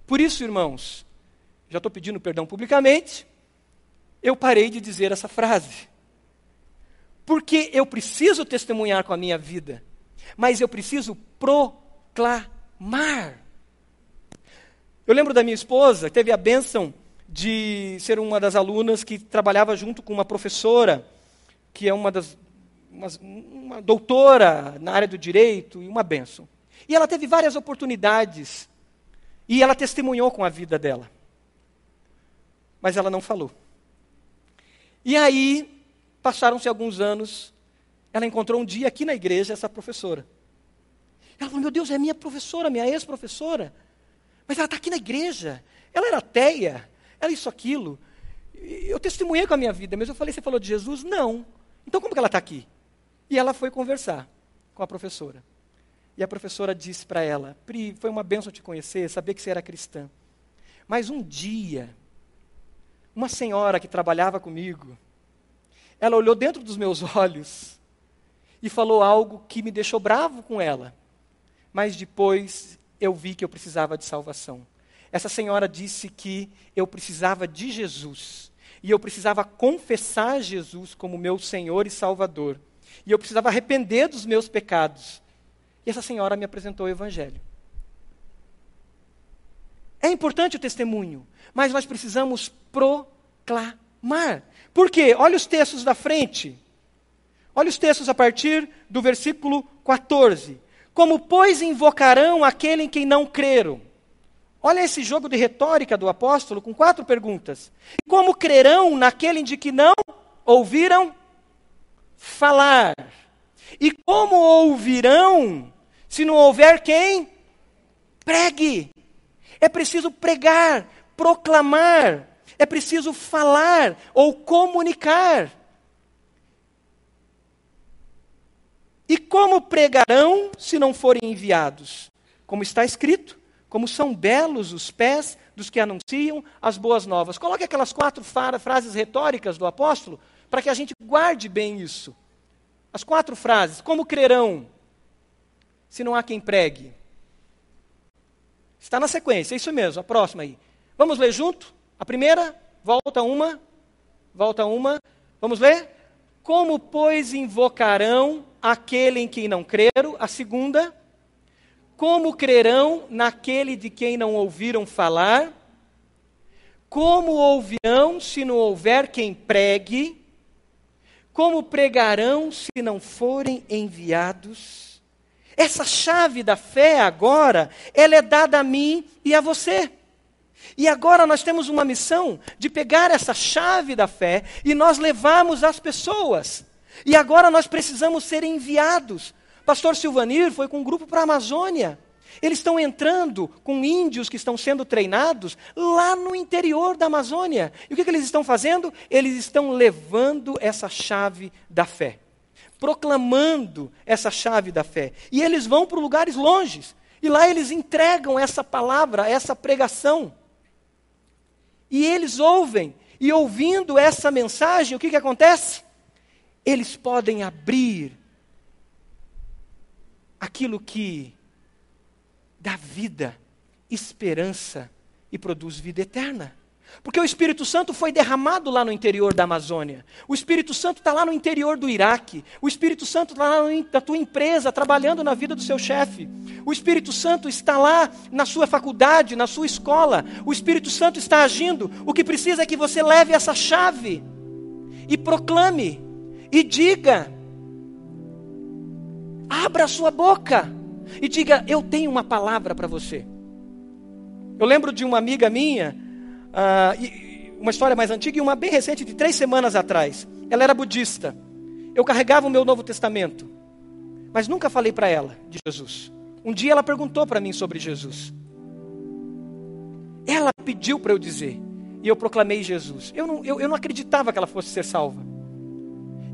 Por isso, irmãos, já estou pedindo perdão publicamente, eu parei de dizer essa frase. Porque eu preciso testemunhar com a minha vida, mas eu preciso proclamar. Eu lembro da minha esposa, teve a bênção de ser uma das alunas que trabalhava junto com uma professora, que é uma das uma, uma doutora na área do direito e uma bênção. E ela teve várias oportunidades e ela testemunhou com a vida dela. Mas ela não falou. E aí, passaram-se alguns anos, ela encontrou um dia aqui na igreja essa professora. Ela falou: Meu Deus, é minha professora, minha ex-professora. Mas ela está aqui na igreja. Ela era ateia, ela isso, aquilo. Eu testemunhei com a minha vida, mas eu falei: Você falou de Jesus? Não. Então como que ela está aqui? E ela foi conversar com a professora. E a professora disse para ela: Pri, foi uma benção te conhecer, saber que você era cristã. Mas um dia, uma senhora que trabalhava comigo, ela olhou dentro dos meus olhos e falou algo que me deixou bravo com ela. Mas depois eu vi que eu precisava de salvação. Essa senhora disse que eu precisava de Jesus. E eu precisava confessar Jesus como meu Senhor e Salvador. E eu precisava arrepender dos meus pecados. E essa senhora me apresentou o Evangelho. É importante o testemunho, mas nós precisamos proclamar. Por quê? Olha os textos da frente. Olha os textos a partir do versículo 14. Como, pois, invocarão aquele em quem não creram? Olha esse jogo de retórica do apóstolo com quatro perguntas. Como crerão naquele de que não ouviram falar? E como ouvirão se não houver quem? Pregue. É preciso pregar, proclamar, é preciso falar ou comunicar. E como pregarão se não forem enviados? Como está escrito, como são belos os pés dos que anunciam as boas novas. Coloque aquelas quatro frases retóricas do apóstolo para que a gente guarde bem isso. As quatro frases: como crerão? se não há quem pregue? Está na sequência, é isso mesmo, a próxima aí. Vamos ler junto? A primeira, volta uma, volta uma. Vamos ler? Como, pois, invocarão aquele em quem não creram? A segunda, como crerão naquele de quem não ouviram falar? Como ouvirão se não houver quem pregue? Como pregarão se não forem enviados? Essa chave da fé agora, ela é dada a mim e a você. E agora nós temos uma missão de pegar essa chave da fé e nós levarmos às pessoas. E agora nós precisamos ser enviados. Pastor Silvanir foi com um grupo para a Amazônia. Eles estão entrando com índios que estão sendo treinados lá no interior da Amazônia. E o que, que eles estão fazendo? Eles estão levando essa chave da fé proclamando essa chave da fé. E eles vão para lugares longes. E lá eles entregam essa palavra, essa pregação. E eles ouvem. E ouvindo essa mensagem, o que, que acontece? Eles podem abrir aquilo que dá vida, esperança e produz vida eterna. Porque o Espírito Santo foi derramado lá no interior da Amazônia. O Espírito Santo está lá no interior do Iraque. O Espírito Santo está lá na tua empresa, trabalhando na vida do seu chefe. O Espírito Santo está lá na sua faculdade, na sua escola. O Espírito Santo está agindo. O que precisa é que você leve essa chave e proclame e diga. Abra a sua boca e diga: Eu tenho uma palavra para você. Eu lembro de uma amiga minha uh, uma história mais antiga e uma bem recente, de três semanas atrás. Ela era budista. Eu carregava o meu Novo Testamento, mas nunca falei para ela de Jesus. Um dia ela perguntou para mim sobre Jesus. Ela pediu para eu dizer, e eu proclamei Jesus. Eu não, eu, eu não acreditava que ela fosse ser salva.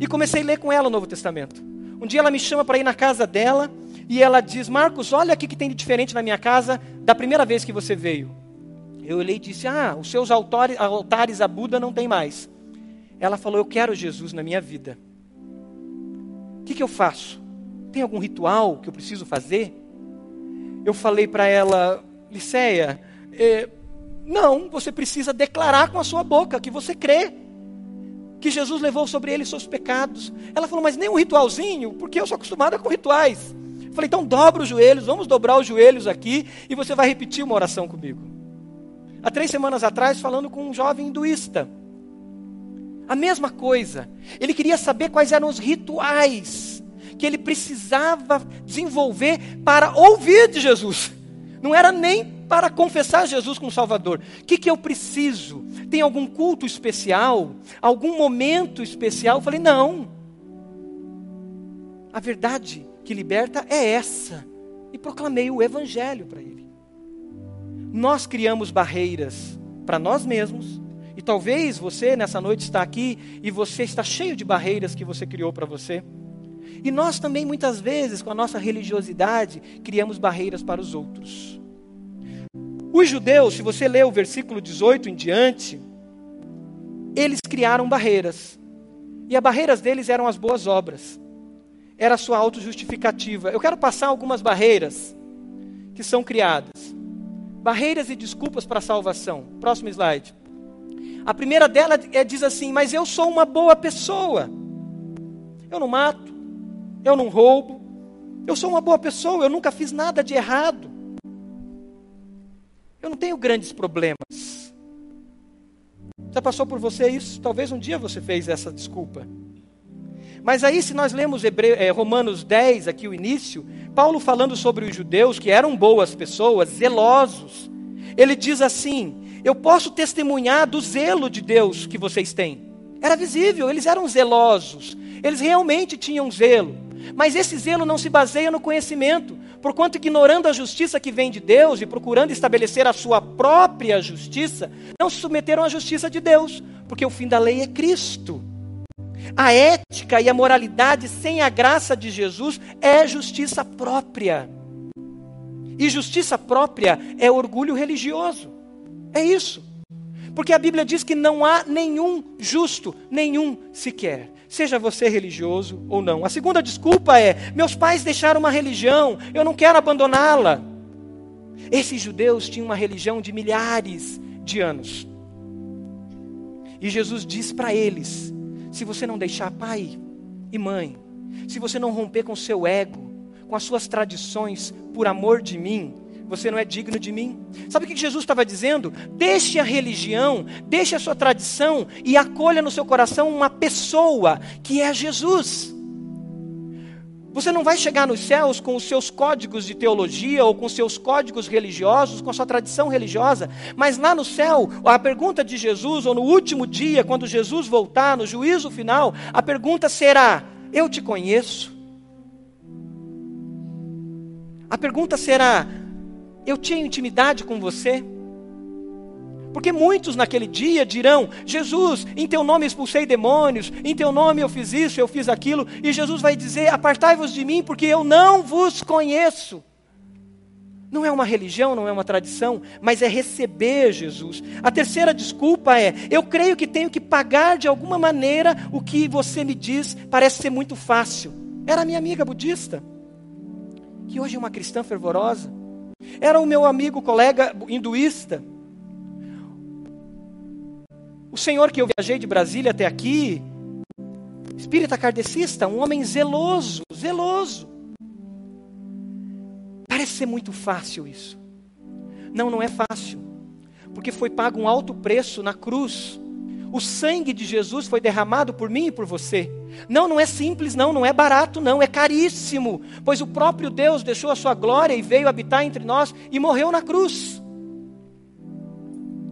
E comecei a ler com ela o Novo Testamento. Um dia ela me chama para ir na casa dela, e ela diz: Marcos, olha aqui que tem de diferente na minha casa da primeira vez que você veio. Eu olhei e disse: Ah, os seus altares, altares a Buda não tem mais. Ela falou: Eu quero Jesus na minha vida. O que, que eu faço? Tem algum ritual que eu preciso fazer? Eu falei para ela: Liceia, eh, não, você precisa declarar com a sua boca que você crê que Jesus levou sobre ele seus pecados. Ela falou, mas nem um ritualzinho, porque eu sou acostumada com rituais. Eu falei, então dobra os joelhos, vamos dobrar os joelhos aqui e você vai repetir uma oração comigo. Há três semanas atrás, falando com um jovem hinduísta. A mesma coisa. Ele queria saber quais eram os rituais que ele precisava desenvolver para ouvir de Jesus. Não era nem para confessar Jesus como Salvador. O que, que eu preciso? Tem algum culto especial? Algum momento especial? Eu falei, não. A verdade que liberta é essa. E proclamei o Evangelho para ele. Nós criamos barreiras para nós mesmos. E talvez você nessa noite está aqui e você está cheio de barreiras que você criou para você. E nós também, muitas vezes, com a nossa religiosidade, criamos barreiras para os outros. Os judeus, se você ler o versículo 18 em diante, eles criaram barreiras. E as barreiras deles eram as boas obras. Era a sua autojustificativa. Eu quero passar algumas barreiras que são criadas. Barreiras e desculpas para a salvação. Próximo slide. A primeira dela é, diz assim: Mas eu sou uma boa pessoa. Eu não mato, eu não roubo, eu sou uma boa pessoa, eu nunca fiz nada de errado. Eu não tenho grandes problemas. Já passou por você isso? Talvez um dia você fez essa desculpa. Mas aí, se nós lemos é, Romanos 10, aqui o início, Paulo falando sobre os judeus que eram boas pessoas, zelosos, ele diz assim: Eu posso testemunhar do zelo de Deus que vocês têm. Era visível, eles eram zelosos, eles realmente tinham zelo. Mas esse zelo não se baseia no conhecimento, porquanto ignorando a justiça que vem de Deus e procurando estabelecer a sua própria justiça, não se submeteram à justiça de Deus, porque o fim da lei é Cristo. A ética e a moralidade sem a graça de Jesus é justiça própria. E justiça própria é orgulho religioso. É isso. Porque a Bíblia diz que não há nenhum justo, nenhum sequer seja você religioso ou não. A segunda desculpa é: meus pais deixaram uma religião, eu não quero abandoná-la. Esses judeus tinham uma religião de milhares de anos. E Jesus diz para eles: se você não deixar pai e mãe, se você não romper com seu ego, com as suas tradições, por amor de mim, você não é digno de mim. Sabe o que Jesus estava dizendo? Deixe a religião, deixe a sua tradição e acolha no seu coração uma pessoa que é Jesus. Você não vai chegar nos céus com os seus códigos de teologia ou com os seus códigos religiosos, com a sua tradição religiosa, mas lá no céu, a pergunta de Jesus, ou no último dia, quando Jesus voltar, no juízo final, a pergunta será: Eu te conheço? A pergunta será: eu tinha intimidade com você? Porque muitos naquele dia dirão: Jesus, em teu nome expulsei demônios, em teu nome eu fiz isso, eu fiz aquilo, e Jesus vai dizer: Apartai-vos de mim, porque eu não vos conheço. Não é uma religião, não é uma tradição, mas é receber Jesus. A terceira desculpa é: eu creio que tenho que pagar de alguma maneira o que você me diz, parece ser muito fácil. Era minha amiga budista, que hoje é uma cristã fervorosa. Era o meu amigo, colega hinduísta. O senhor que eu viajei de Brasília até aqui, espírita kardecista, um homem zeloso, zeloso. Parece ser muito fácil isso. Não, não é fácil. Porque foi pago um alto preço na cruz o sangue de Jesus foi derramado por mim e por você. Não, não é simples, não, não é barato, não, é caríssimo, pois o próprio Deus deixou a sua glória e veio habitar entre nós e morreu na cruz.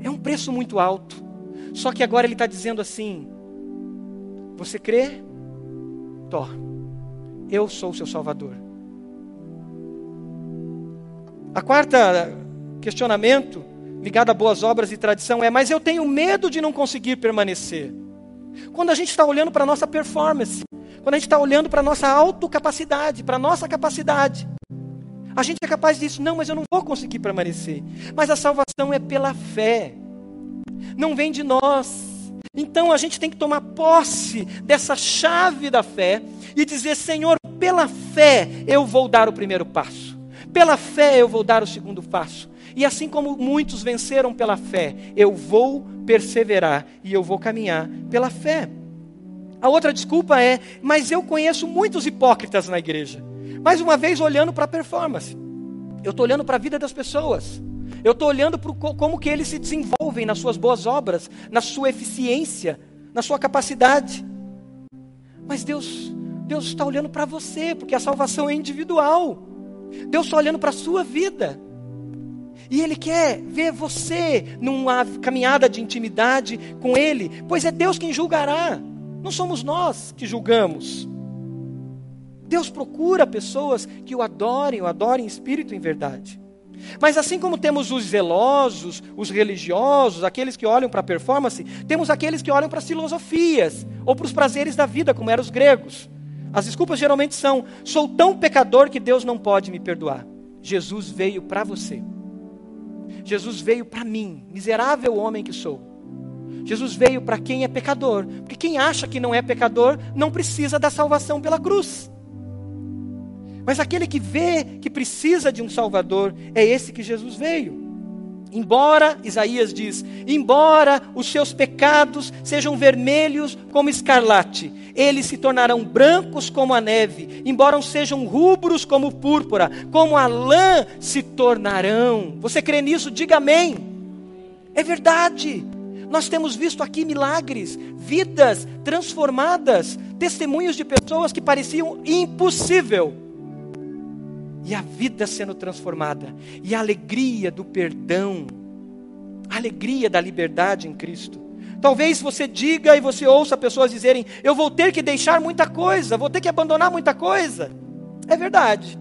É um preço muito alto. Só que agora ele está dizendo assim: Você crê? Tó, eu sou o seu Salvador. A quarta questionamento ligado a boas obras e tradição é, mas eu tenho medo de não conseguir permanecer. Quando a gente está olhando para a nossa performance, quando a gente está olhando para a nossa autocapacidade, para a nossa capacidade. A gente é capaz disso, não, mas eu não vou conseguir permanecer. Mas a salvação é pela fé, não vem de nós. Então a gente tem que tomar posse dessa chave da fé e dizer: Senhor, pela fé eu vou dar o primeiro passo, pela fé eu vou dar o segundo passo. E assim como muitos venceram pela fé, eu vou perseverar e eu vou caminhar pela fé. A outra desculpa é: mas eu conheço muitos hipócritas na igreja. Mais uma vez, olhando para a performance, eu estou olhando para a vida das pessoas. Eu estou olhando para como que eles se desenvolvem nas suas boas obras, na sua eficiência, na sua capacidade. Mas Deus, Deus está olhando para você, porque a salvação é individual. Deus está olhando para a sua vida. E Ele quer ver você numa caminhada de intimidade com Ele, pois é Deus quem julgará, não somos nós que julgamos. Deus procura pessoas que o adorem, o adorem em espírito e em verdade. Mas assim como temos os zelosos, os religiosos, aqueles que olham para a performance, temos aqueles que olham para as filosofias ou para os prazeres da vida, como eram os gregos. As desculpas geralmente são: sou tão pecador que Deus não pode me perdoar. Jesus veio para você. Jesus veio para mim, miserável homem que sou. Jesus veio para quem é pecador, porque quem acha que não é pecador não precisa da salvação pela cruz. Mas aquele que vê que precisa de um Salvador, é esse que Jesus veio. Embora, Isaías diz, embora os seus pecados sejam vermelhos como escarlate, eles se tornarão brancos como a neve, embora sejam rubros como púrpura, como a lã se tornarão. Você crê nisso? Diga amém. É verdade. Nós temos visto aqui milagres, vidas transformadas, testemunhos de pessoas que pareciam impossível e a vida sendo transformada, e a alegria do perdão, a alegria da liberdade em Cristo. Talvez você diga e você ouça pessoas dizerem: Eu vou ter que deixar muita coisa, vou ter que abandonar muita coisa. É verdade.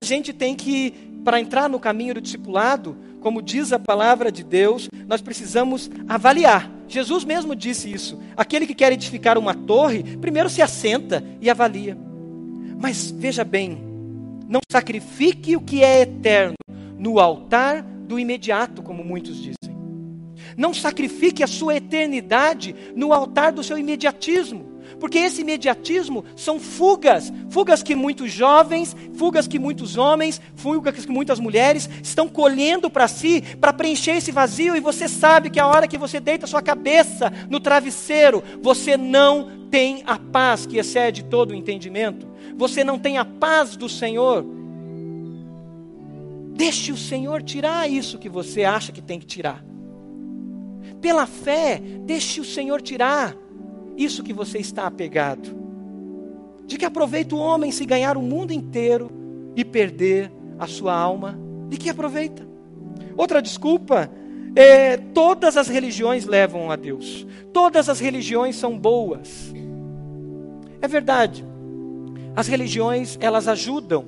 A gente tem que, para entrar no caminho do discipulado, como diz a palavra de Deus, nós precisamos avaliar. Jesus mesmo disse isso. Aquele que quer edificar uma torre, primeiro se assenta e avalia. Mas veja bem, não sacrifique o que é eterno no altar do imediato, como muitos dizem. Não sacrifique a sua eternidade no altar do seu imediatismo. Porque esse imediatismo são fugas, fugas que muitos jovens, fugas que muitos homens, fugas que muitas mulheres estão colhendo para si, para preencher esse vazio, e você sabe que a hora que você deita sua cabeça no travesseiro, você não tem a paz que excede todo o entendimento você não tem a paz do Senhor, deixe o Senhor tirar isso que você acha que tem que tirar. Pela fé, deixe o Senhor tirar isso que você está apegado. De que aproveita o homem se ganhar o mundo inteiro e perder a sua alma? De que aproveita? Outra desculpa é, todas as religiões levam a Deus. Todas as religiões são boas. É verdade. As religiões, elas ajudam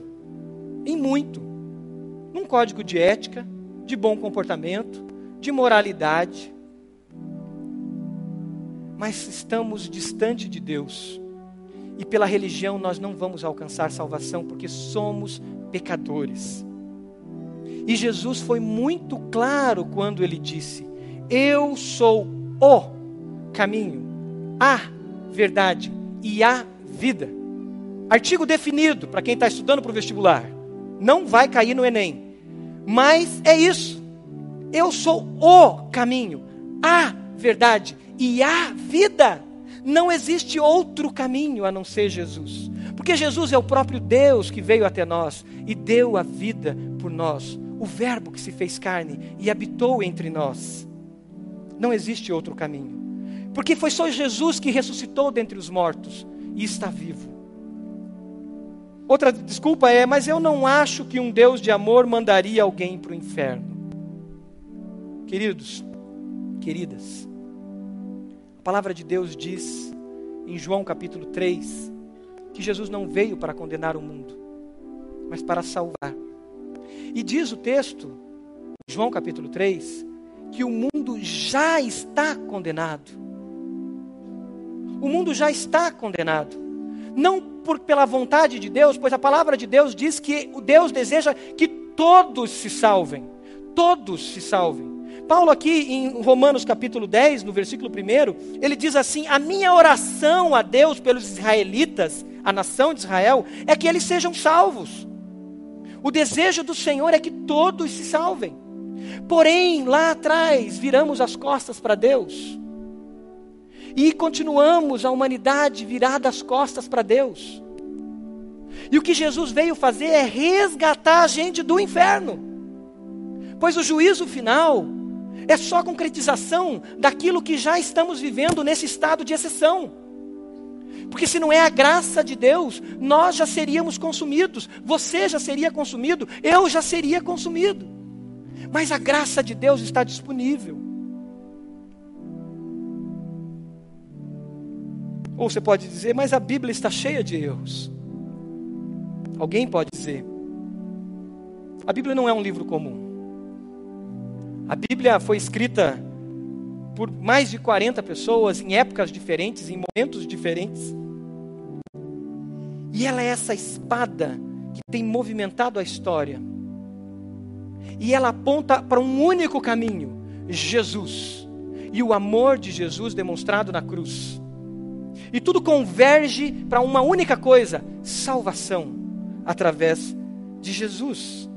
em muito. Num código de ética, de bom comportamento, de moralidade. Mas estamos distante de Deus. E pela religião nós não vamos alcançar salvação porque somos pecadores. E Jesus foi muito claro quando ele disse: Eu sou o caminho, a verdade e a vida. Artigo definido para quem está estudando para o vestibular. Não vai cair no Enem. Mas é isso. Eu sou o caminho, a verdade e a vida. Não existe outro caminho a não ser Jesus. Porque Jesus é o próprio Deus que veio até nós e deu a vida por nós. O Verbo que se fez carne e habitou entre nós. Não existe outro caminho. Porque foi só Jesus que ressuscitou dentre os mortos e está vivo. Outra desculpa é, mas eu não acho que um Deus de amor mandaria alguém para o inferno. Queridos, queridas, palavra de Deus diz em João capítulo 3 que Jesus não veio para condenar o mundo, mas para salvar. E diz o texto, João capítulo 3, que o mundo já está condenado. O mundo já está condenado. Não por, pela vontade de Deus, pois a palavra de Deus diz que o Deus deseja que todos se salvem. Todos se salvem. Paulo, aqui em Romanos capítulo 10, no versículo 1, ele diz assim: A minha oração a Deus pelos israelitas, a nação de Israel, é que eles sejam salvos. O desejo do Senhor é que todos se salvem. Porém, lá atrás, viramos as costas para Deus. E continuamos a humanidade virada as costas para Deus. E o que Jesus veio fazer é resgatar a gente do inferno. Pois o juízo final é só concretização daquilo que já estamos vivendo nesse estado de exceção. Porque se não é a graça de Deus, nós já seríamos consumidos, você já seria consumido, eu já seria consumido. Mas a graça de Deus está disponível. Ou você pode dizer, mas a Bíblia está cheia de erros. Alguém pode dizer. A Bíblia não é um livro comum. A Bíblia foi escrita por mais de 40 pessoas em épocas diferentes, em momentos diferentes. E ela é essa espada que tem movimentado a história. E ela aponta para um único caminho: Jesus. E o amor de Jesus demonstrado na cruz. E tudo converge para uma única coisa: salvação através de Jesus.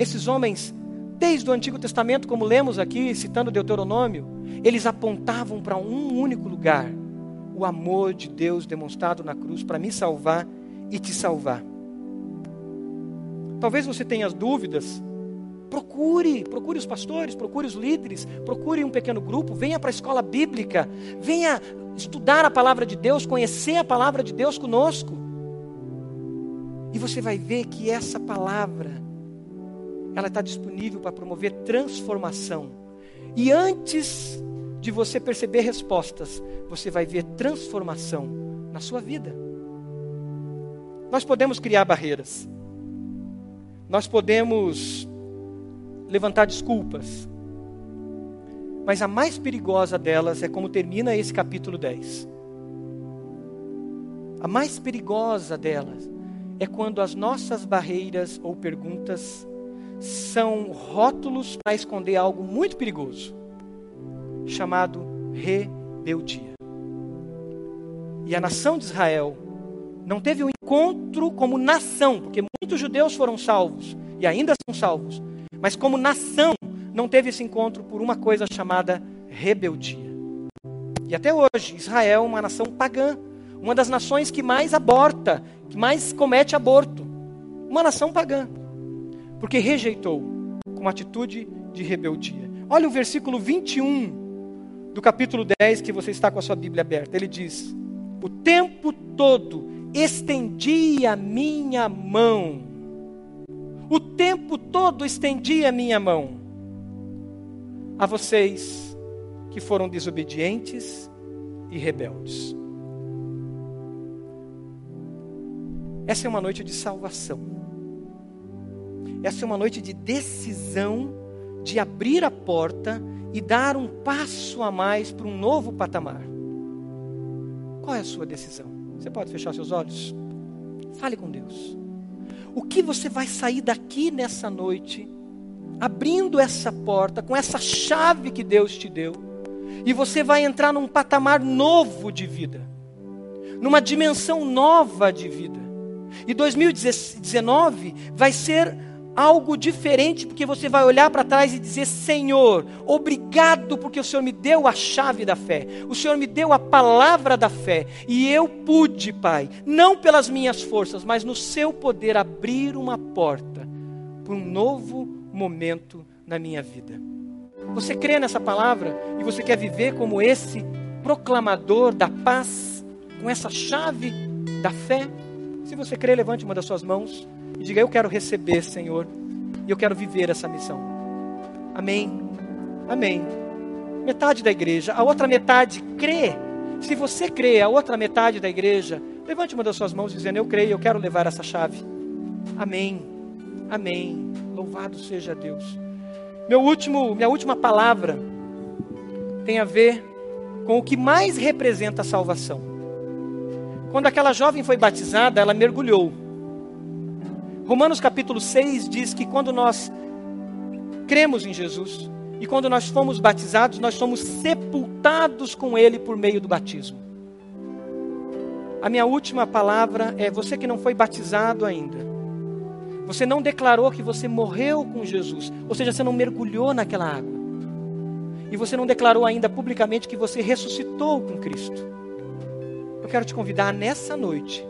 Esses homens, desde o Antigo Testamento, como lemos aqui, citando Deuteronômio, eles apontavam para um único lugar: o amor de Deus demonstrado na cruz para me salvar e te salvar. Talvez você tenha dúvidas. Procure, procure os pastores, procure os líderes, procure um pequeno grupo, venha para a escola bíblica, venha estudar a palavra de Deus, conhecer a palavra de Deus conosco. E você vai ver que essa palavra, ela está disponível para promover transformação. E antes de você perceber respostas, você vai ver transformação na sua vida. Nós podemos criar barreiras. Nós podemos levantar desculpas. Mas a mais perigosa delas é como termina esse capítulo 10. A mais perigosa delas é quando as nossas barreiras ou perguntas são rótulos para esconder algo muito perigoso, chamado rebeldia. E a nação de Israel não teve um encontro como nação, porque muitos judeus foram salvos e ainda são salvos, mas como nação não teve esse encontro por uma coisa chamada rebeldia. E até hoje, Israel é uma nação pagã, uma das nações que mais aborta, que mais comete aborto. Uma nação pagã, porque rejeitou com atitude de rebeldia. Olha o versículo 21 do capítulo 10 que você está com a sua Bíblia aberta. Ele diz: O tempo todo estendi a minha mão. O tempo todo estendi a minha mão a vocês que foram desobedientes e rebeldes. Essa é uma noite de salvação. Essa é uma noite de decisão de abrir a porta e dar um passo a mais para um novo patamar. Qual é a sua decisão? Você pode fechar seus olhos? Fale com Deus. O que você vai sair daqui nessa noite, abrindo essa porta, com essa chave que Deus te deu, e você vai entrar num patamar novo de vida, numa dimensão nova de vida. E 2019 vai ser algo diferente, porque você vai olhar para trás e dizer: Senhor, obrigado porque o Senhor me deu a chave da fé, o Senhor me deu a palavra da fé, e eu pude, Pai, não pelas minhas forças, mas no Seu poder, abrir uma porta para um novo momento na minha vida. Você crê nessa palavra e você quer viver como esse proclamador da paz, com essa chave da fé? Se você crê, levante uma das suas mãos e diga: Eu quero receber, Senhor, e eu quero viver essa missão. Amém. Amém. Metade da igreja, a outra metade crê. Se você crê, a outra metade da igreja, levante uma das suas mãos dizendo: Eu creio, eu quero levar essa chave. Amém. Amém. Louvado seja Deus. Meu último, minha última palavra tem a ver com o que mais representa a salvação. Quando aquela jovem foi batizada, ela mergulhou. Romanos capítulo 6 diz que quando nós cremos em Jesus e quando nós fomos batizados, nós somos sepultados com Ele por meio do batismo. A minha última palavra é: você que não foi batizado ainda, você não declarou que você morreu com Jesus, ou seja, você não mergulhou naquela água, e você não declarou ainda publicamente que você ressuscitou com Cristo. Eu quero te convidar nessa noite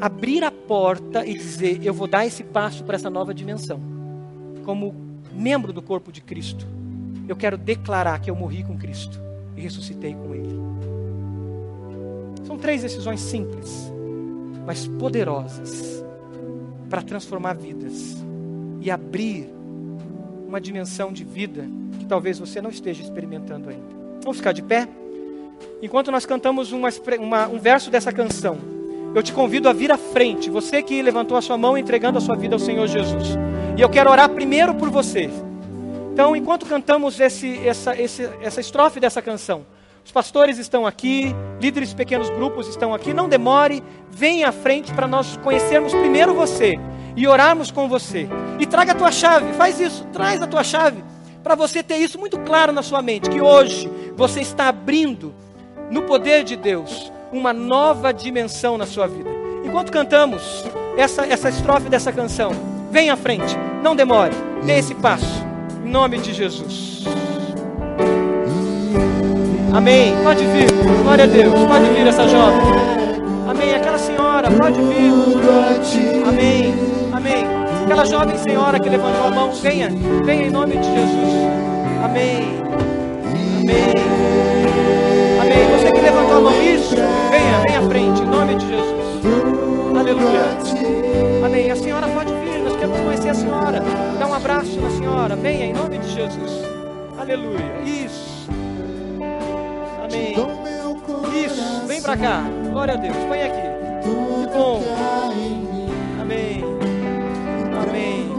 abrir a porta e dizer: Eu vou dar esse passo para essa nova dimensão. Como membro do corpo de Cristo, eu quero declarar que eu morri com Cristo e ressuscitei com Ele. São três decisões simples, mas poderosas para transformar vidas e abrir uma dimensão de vida que talvez você não esteja experimentando ainda. Vamos ficar de pé? Enquanto nós cantamos uma, uma, um verso dessa canção, eu te convido a vir à frente, você que levantou a sua mão entregando a sua vida ao Senhor Jesus. E eu quero orar primeiro por você. Então, enquanto cantamos esse, essa, esse, essa estrofe dessa canção, os pastores estão aqui, líderes de pequenos grupos estão aqui. Não demore, venha à frente para nós conhecermos primeiro você e orarmos com você. E traga a tua chave, faz isso, traz a tua chave, para você ter isso muito claro na sua mente, que hoje você está abrindo no poder de Deus uma nova dimensão na sua vida. Enquanto cantamos essa, essa estrofe dessa canção, vem à frente, não demore, dê esse passo, em nome de Jesus. Amém. Pode vir, glória a Deus, pode vir essa jovem. Amém. Aquela senhora, pode vir. Amém. Amém. Aquela jovem senhora que levantou a mão, venha, venha em nome de Jesus. Amém. Amém. Amém. Você que levantou a mão, isso, venha, venha à frente, em nome de Jesus. Aleluia. Amém. A senhora pode vir, nós queremos conhecer a senhora. Dá um abraço na senhora, venha, em nome de Jesus. Aleluia. Isso. Amém. Isso, vem para cá. Glória a Deus. Põe aqui. Que bom. Amém. Amém.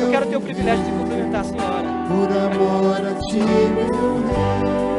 Eu quero ter o privilégio de cumprimentar a senhora. Por amor a ti, meu rei.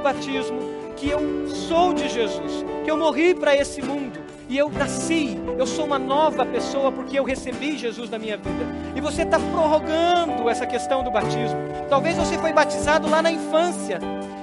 Batismo que eu sou de Jesus, que eu morri para esse mundo e eu nasci, eu sou uma nova pessoa porque eu recebi Jesus na minha vida. E você está prorrogando essa questão do batismo. Talvez você foi batizado lá na infância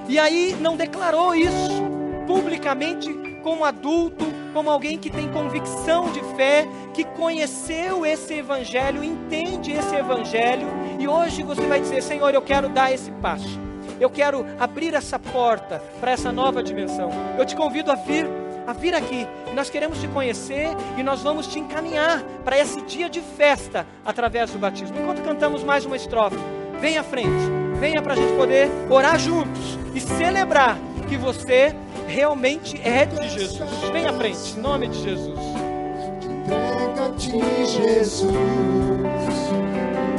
e aí não declarou isso publicamente como adulto, como alguém que tem convicção de fé, que conheceu esse evangelho, entende esse evangelho e hoje você vai dizer: Senhor, eu quero dar esse passo. Eu quero abrir essa porta para essa nova dimensão. Eu te convido a vir a vir aqui. Nós queremos te conhecer e nós vamos te encaminhar para esse dia de festa através do batismo. Enquanto cantamos mais uma estrofe, venha à frente, venha para a gente poder orar juntos e celebrar que você realmente é de Jesus. Venha à frente, em nome de Jesus. Entrega-te, Jesus,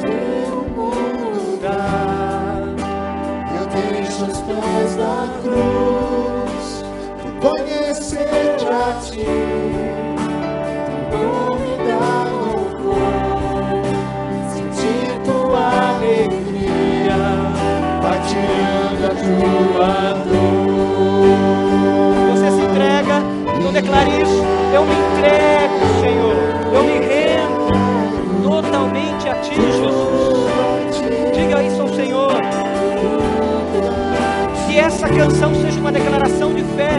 teu mundo deixo os pés da cruz conhecer a ti. me dá louvor, sentir tua alegria, partilhando a tua dor. Você se entrega, então declare isso. Eu me entrego, essa canção seja uma declaração de fé.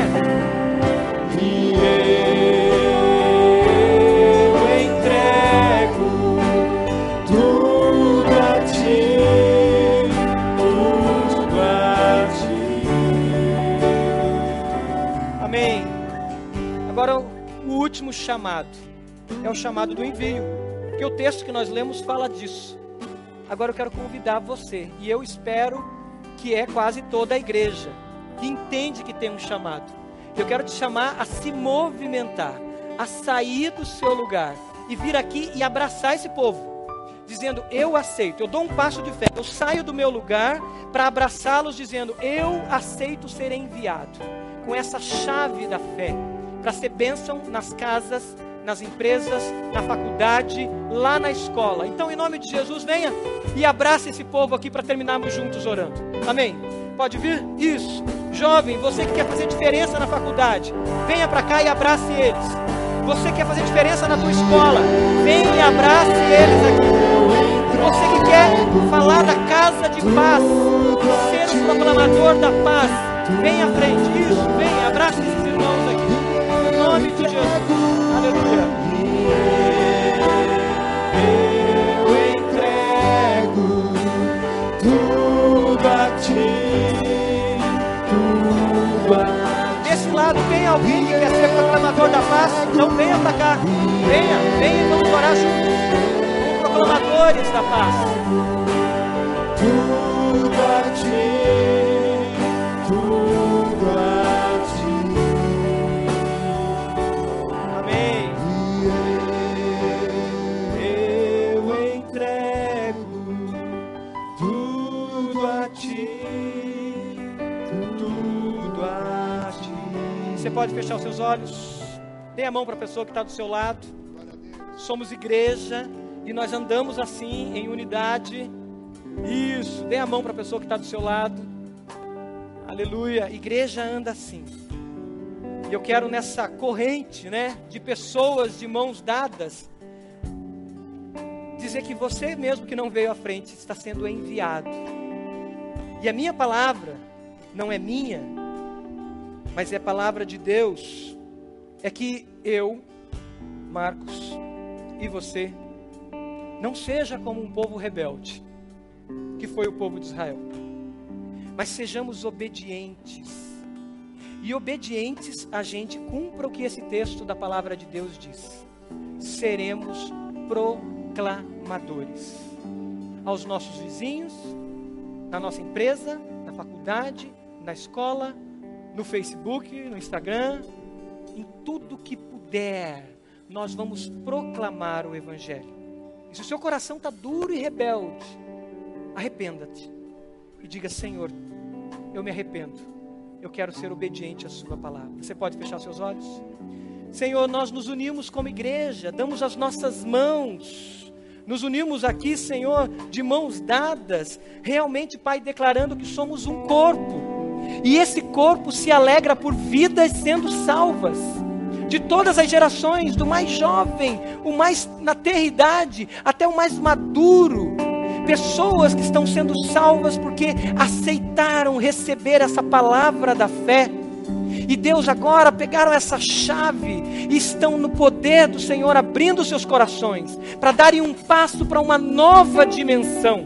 Amém. Agora, o último chamado é o chamado do envio, porque o texto que nós lemos fala disso. Agora eu quero convidar você, e eu espero que é quase toda a igreja, que entende que tem um chamado. Eu quero te chamar a se movimentar, a sair do seu lugar e vir aqui e abraçar esse povo dizendo: Eu aceito, eu dou um passo de fé, eu saio do meu lugar para abraçá-los, dizendo: Eu aceito ser enviado, com essa chave da fé, para ser bênção nas casas, nas empresas, na faculdade, lá na escola. Então, em nome de Jesus, venha e abrace esse povo aqui para terminarmos juntos orando. Amém? Pode vir? Isso. Jovem, você que quer fazer diferença na faculdade, venha para cá e abrace eles. Você quer fazer diferença na tua escola, venha e abrace eles aqui. Você que quer falar da casa de paz, ser o proclamador da paz, vem à frente. Isso, vem, abraça esses irmãos aqui. Em nome de Jesus. Proclamador da paz, então venha para cá. Venha, venha e vamos orar juntos proclamadores da paz. tudo ti, olhos. Dê a mão para a pessoa que está do seu lado. Somos igreja e nós andamos assim, em unidade. Isso, dê a mão para a pessoa que está do seu lado. Aleluia. Igreja anda assim. E eu quero nessa corrente, né, de pessoas de mãos dadas, dizer que você mesmo que não veio à frente está sendo enviado. E a minha palavra não é minha, mas é a palavra de Deus. É que eu, Marcos, e você não seja como um povo rebelde, que foi o povo de Israel, mas sejamos obedientes. E obedientes a gente cumpra o que esse texto da palavra de Deus diz. Seremos proclamadores aos nossos vizinhos, na nossa empresa, na faculdade, na escola, no Facebook, no Instagram, em tudo que puder, nós vamos proclamar o Evangelho. E se o seu coração está duro e rebelde, arrependa-te e diga: Senhor, eu me arrependo, eu quero ser obediente à Sua palavra. Você pode fechar seus olhos? Senhor, nós nos unimos como igreja, damos as nossas mãos, nos unimos aqui, Senhor, de mãos dadas, realmente, Pai, declarando que somos um corpo, e esse corpo se alegra por vidas sendo salvas de todas as gerações, do mais jovem, o mais na idade, até o mais maduro. Pessoas que estão sendo salvas porque aceitaram receber essa palavra da fé. E Deus agora pegaram essa chave e estão no poder do Senhor abrindo seus corações para darem um passo para uma nova dimensão.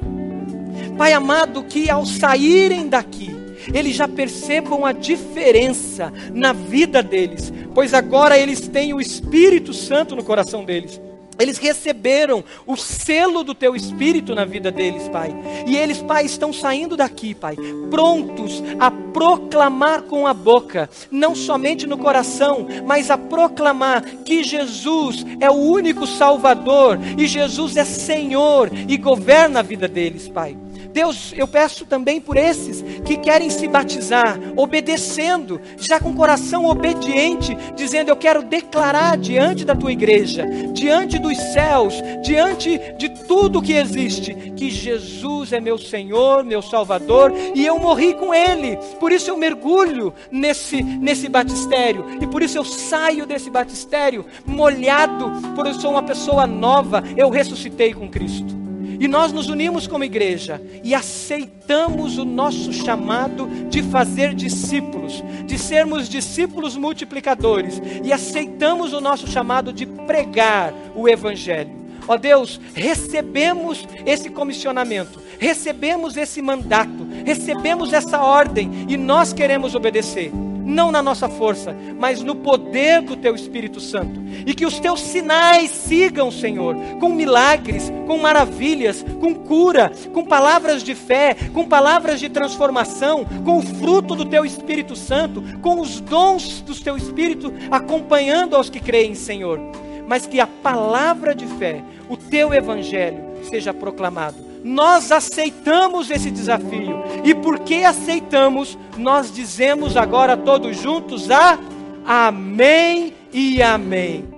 Pai amado, que ao saírem daqui, eles já percebam a diferença na vida deles, pois agora eles têm o Espírito Santo no coração deles. Eles receberam o selo do teu espírito na vida deles, Pai. E eles, Pai, estão saindo daqui, Pai, prontos a proclamar com a boca, não somente no coração, mas a proclamar que Jesus é o único Salvador e Jesus é Senhor e governa a vida deles, Pai. Deus, eu peço também por esses que querem se batizar, obedecendo, já com coração obediente, dizendo: Eu quero declarar diante da tua igreja, diante dos céus, diante de tudo que existe, que Jesus é meu Senhor, meu Salvador, e eu morri com Ele. Por isso eu mergulho nesse, nesse batistério, e por isso eu saio desse batistério molhado, por eu sou uma pessoa nova, eu ressuscitei com Cristo. E nós nos unimos como igreja e aceitamos o nosso chamado de fazer discípulos, de sermos discípulos multiplicadores, e aceitamos o nosso chamado de pregar o Evangelho. Ó Deus, recebemos esse comissionamento, recebemos esse mandato, recebemos essa ordem e nós queremos obedecer. Não na nossa força, mas no poder do teu Espírito Santo. E que os teus sinais sigam, Senhor, com milagres, com maravilhas, com cura, com palavras de fé, com palavras de transformação, com o fruto do teu Espírito Santo, com os dons do teu Espírito acompanhando aos que creem, Senhor. Mas que a palavra de fé, o teu evangelho, seja proclamado nós aceitamos esse desafio. E porque aceitamos, nós dizemos agora todos juntos a Amém e Amém.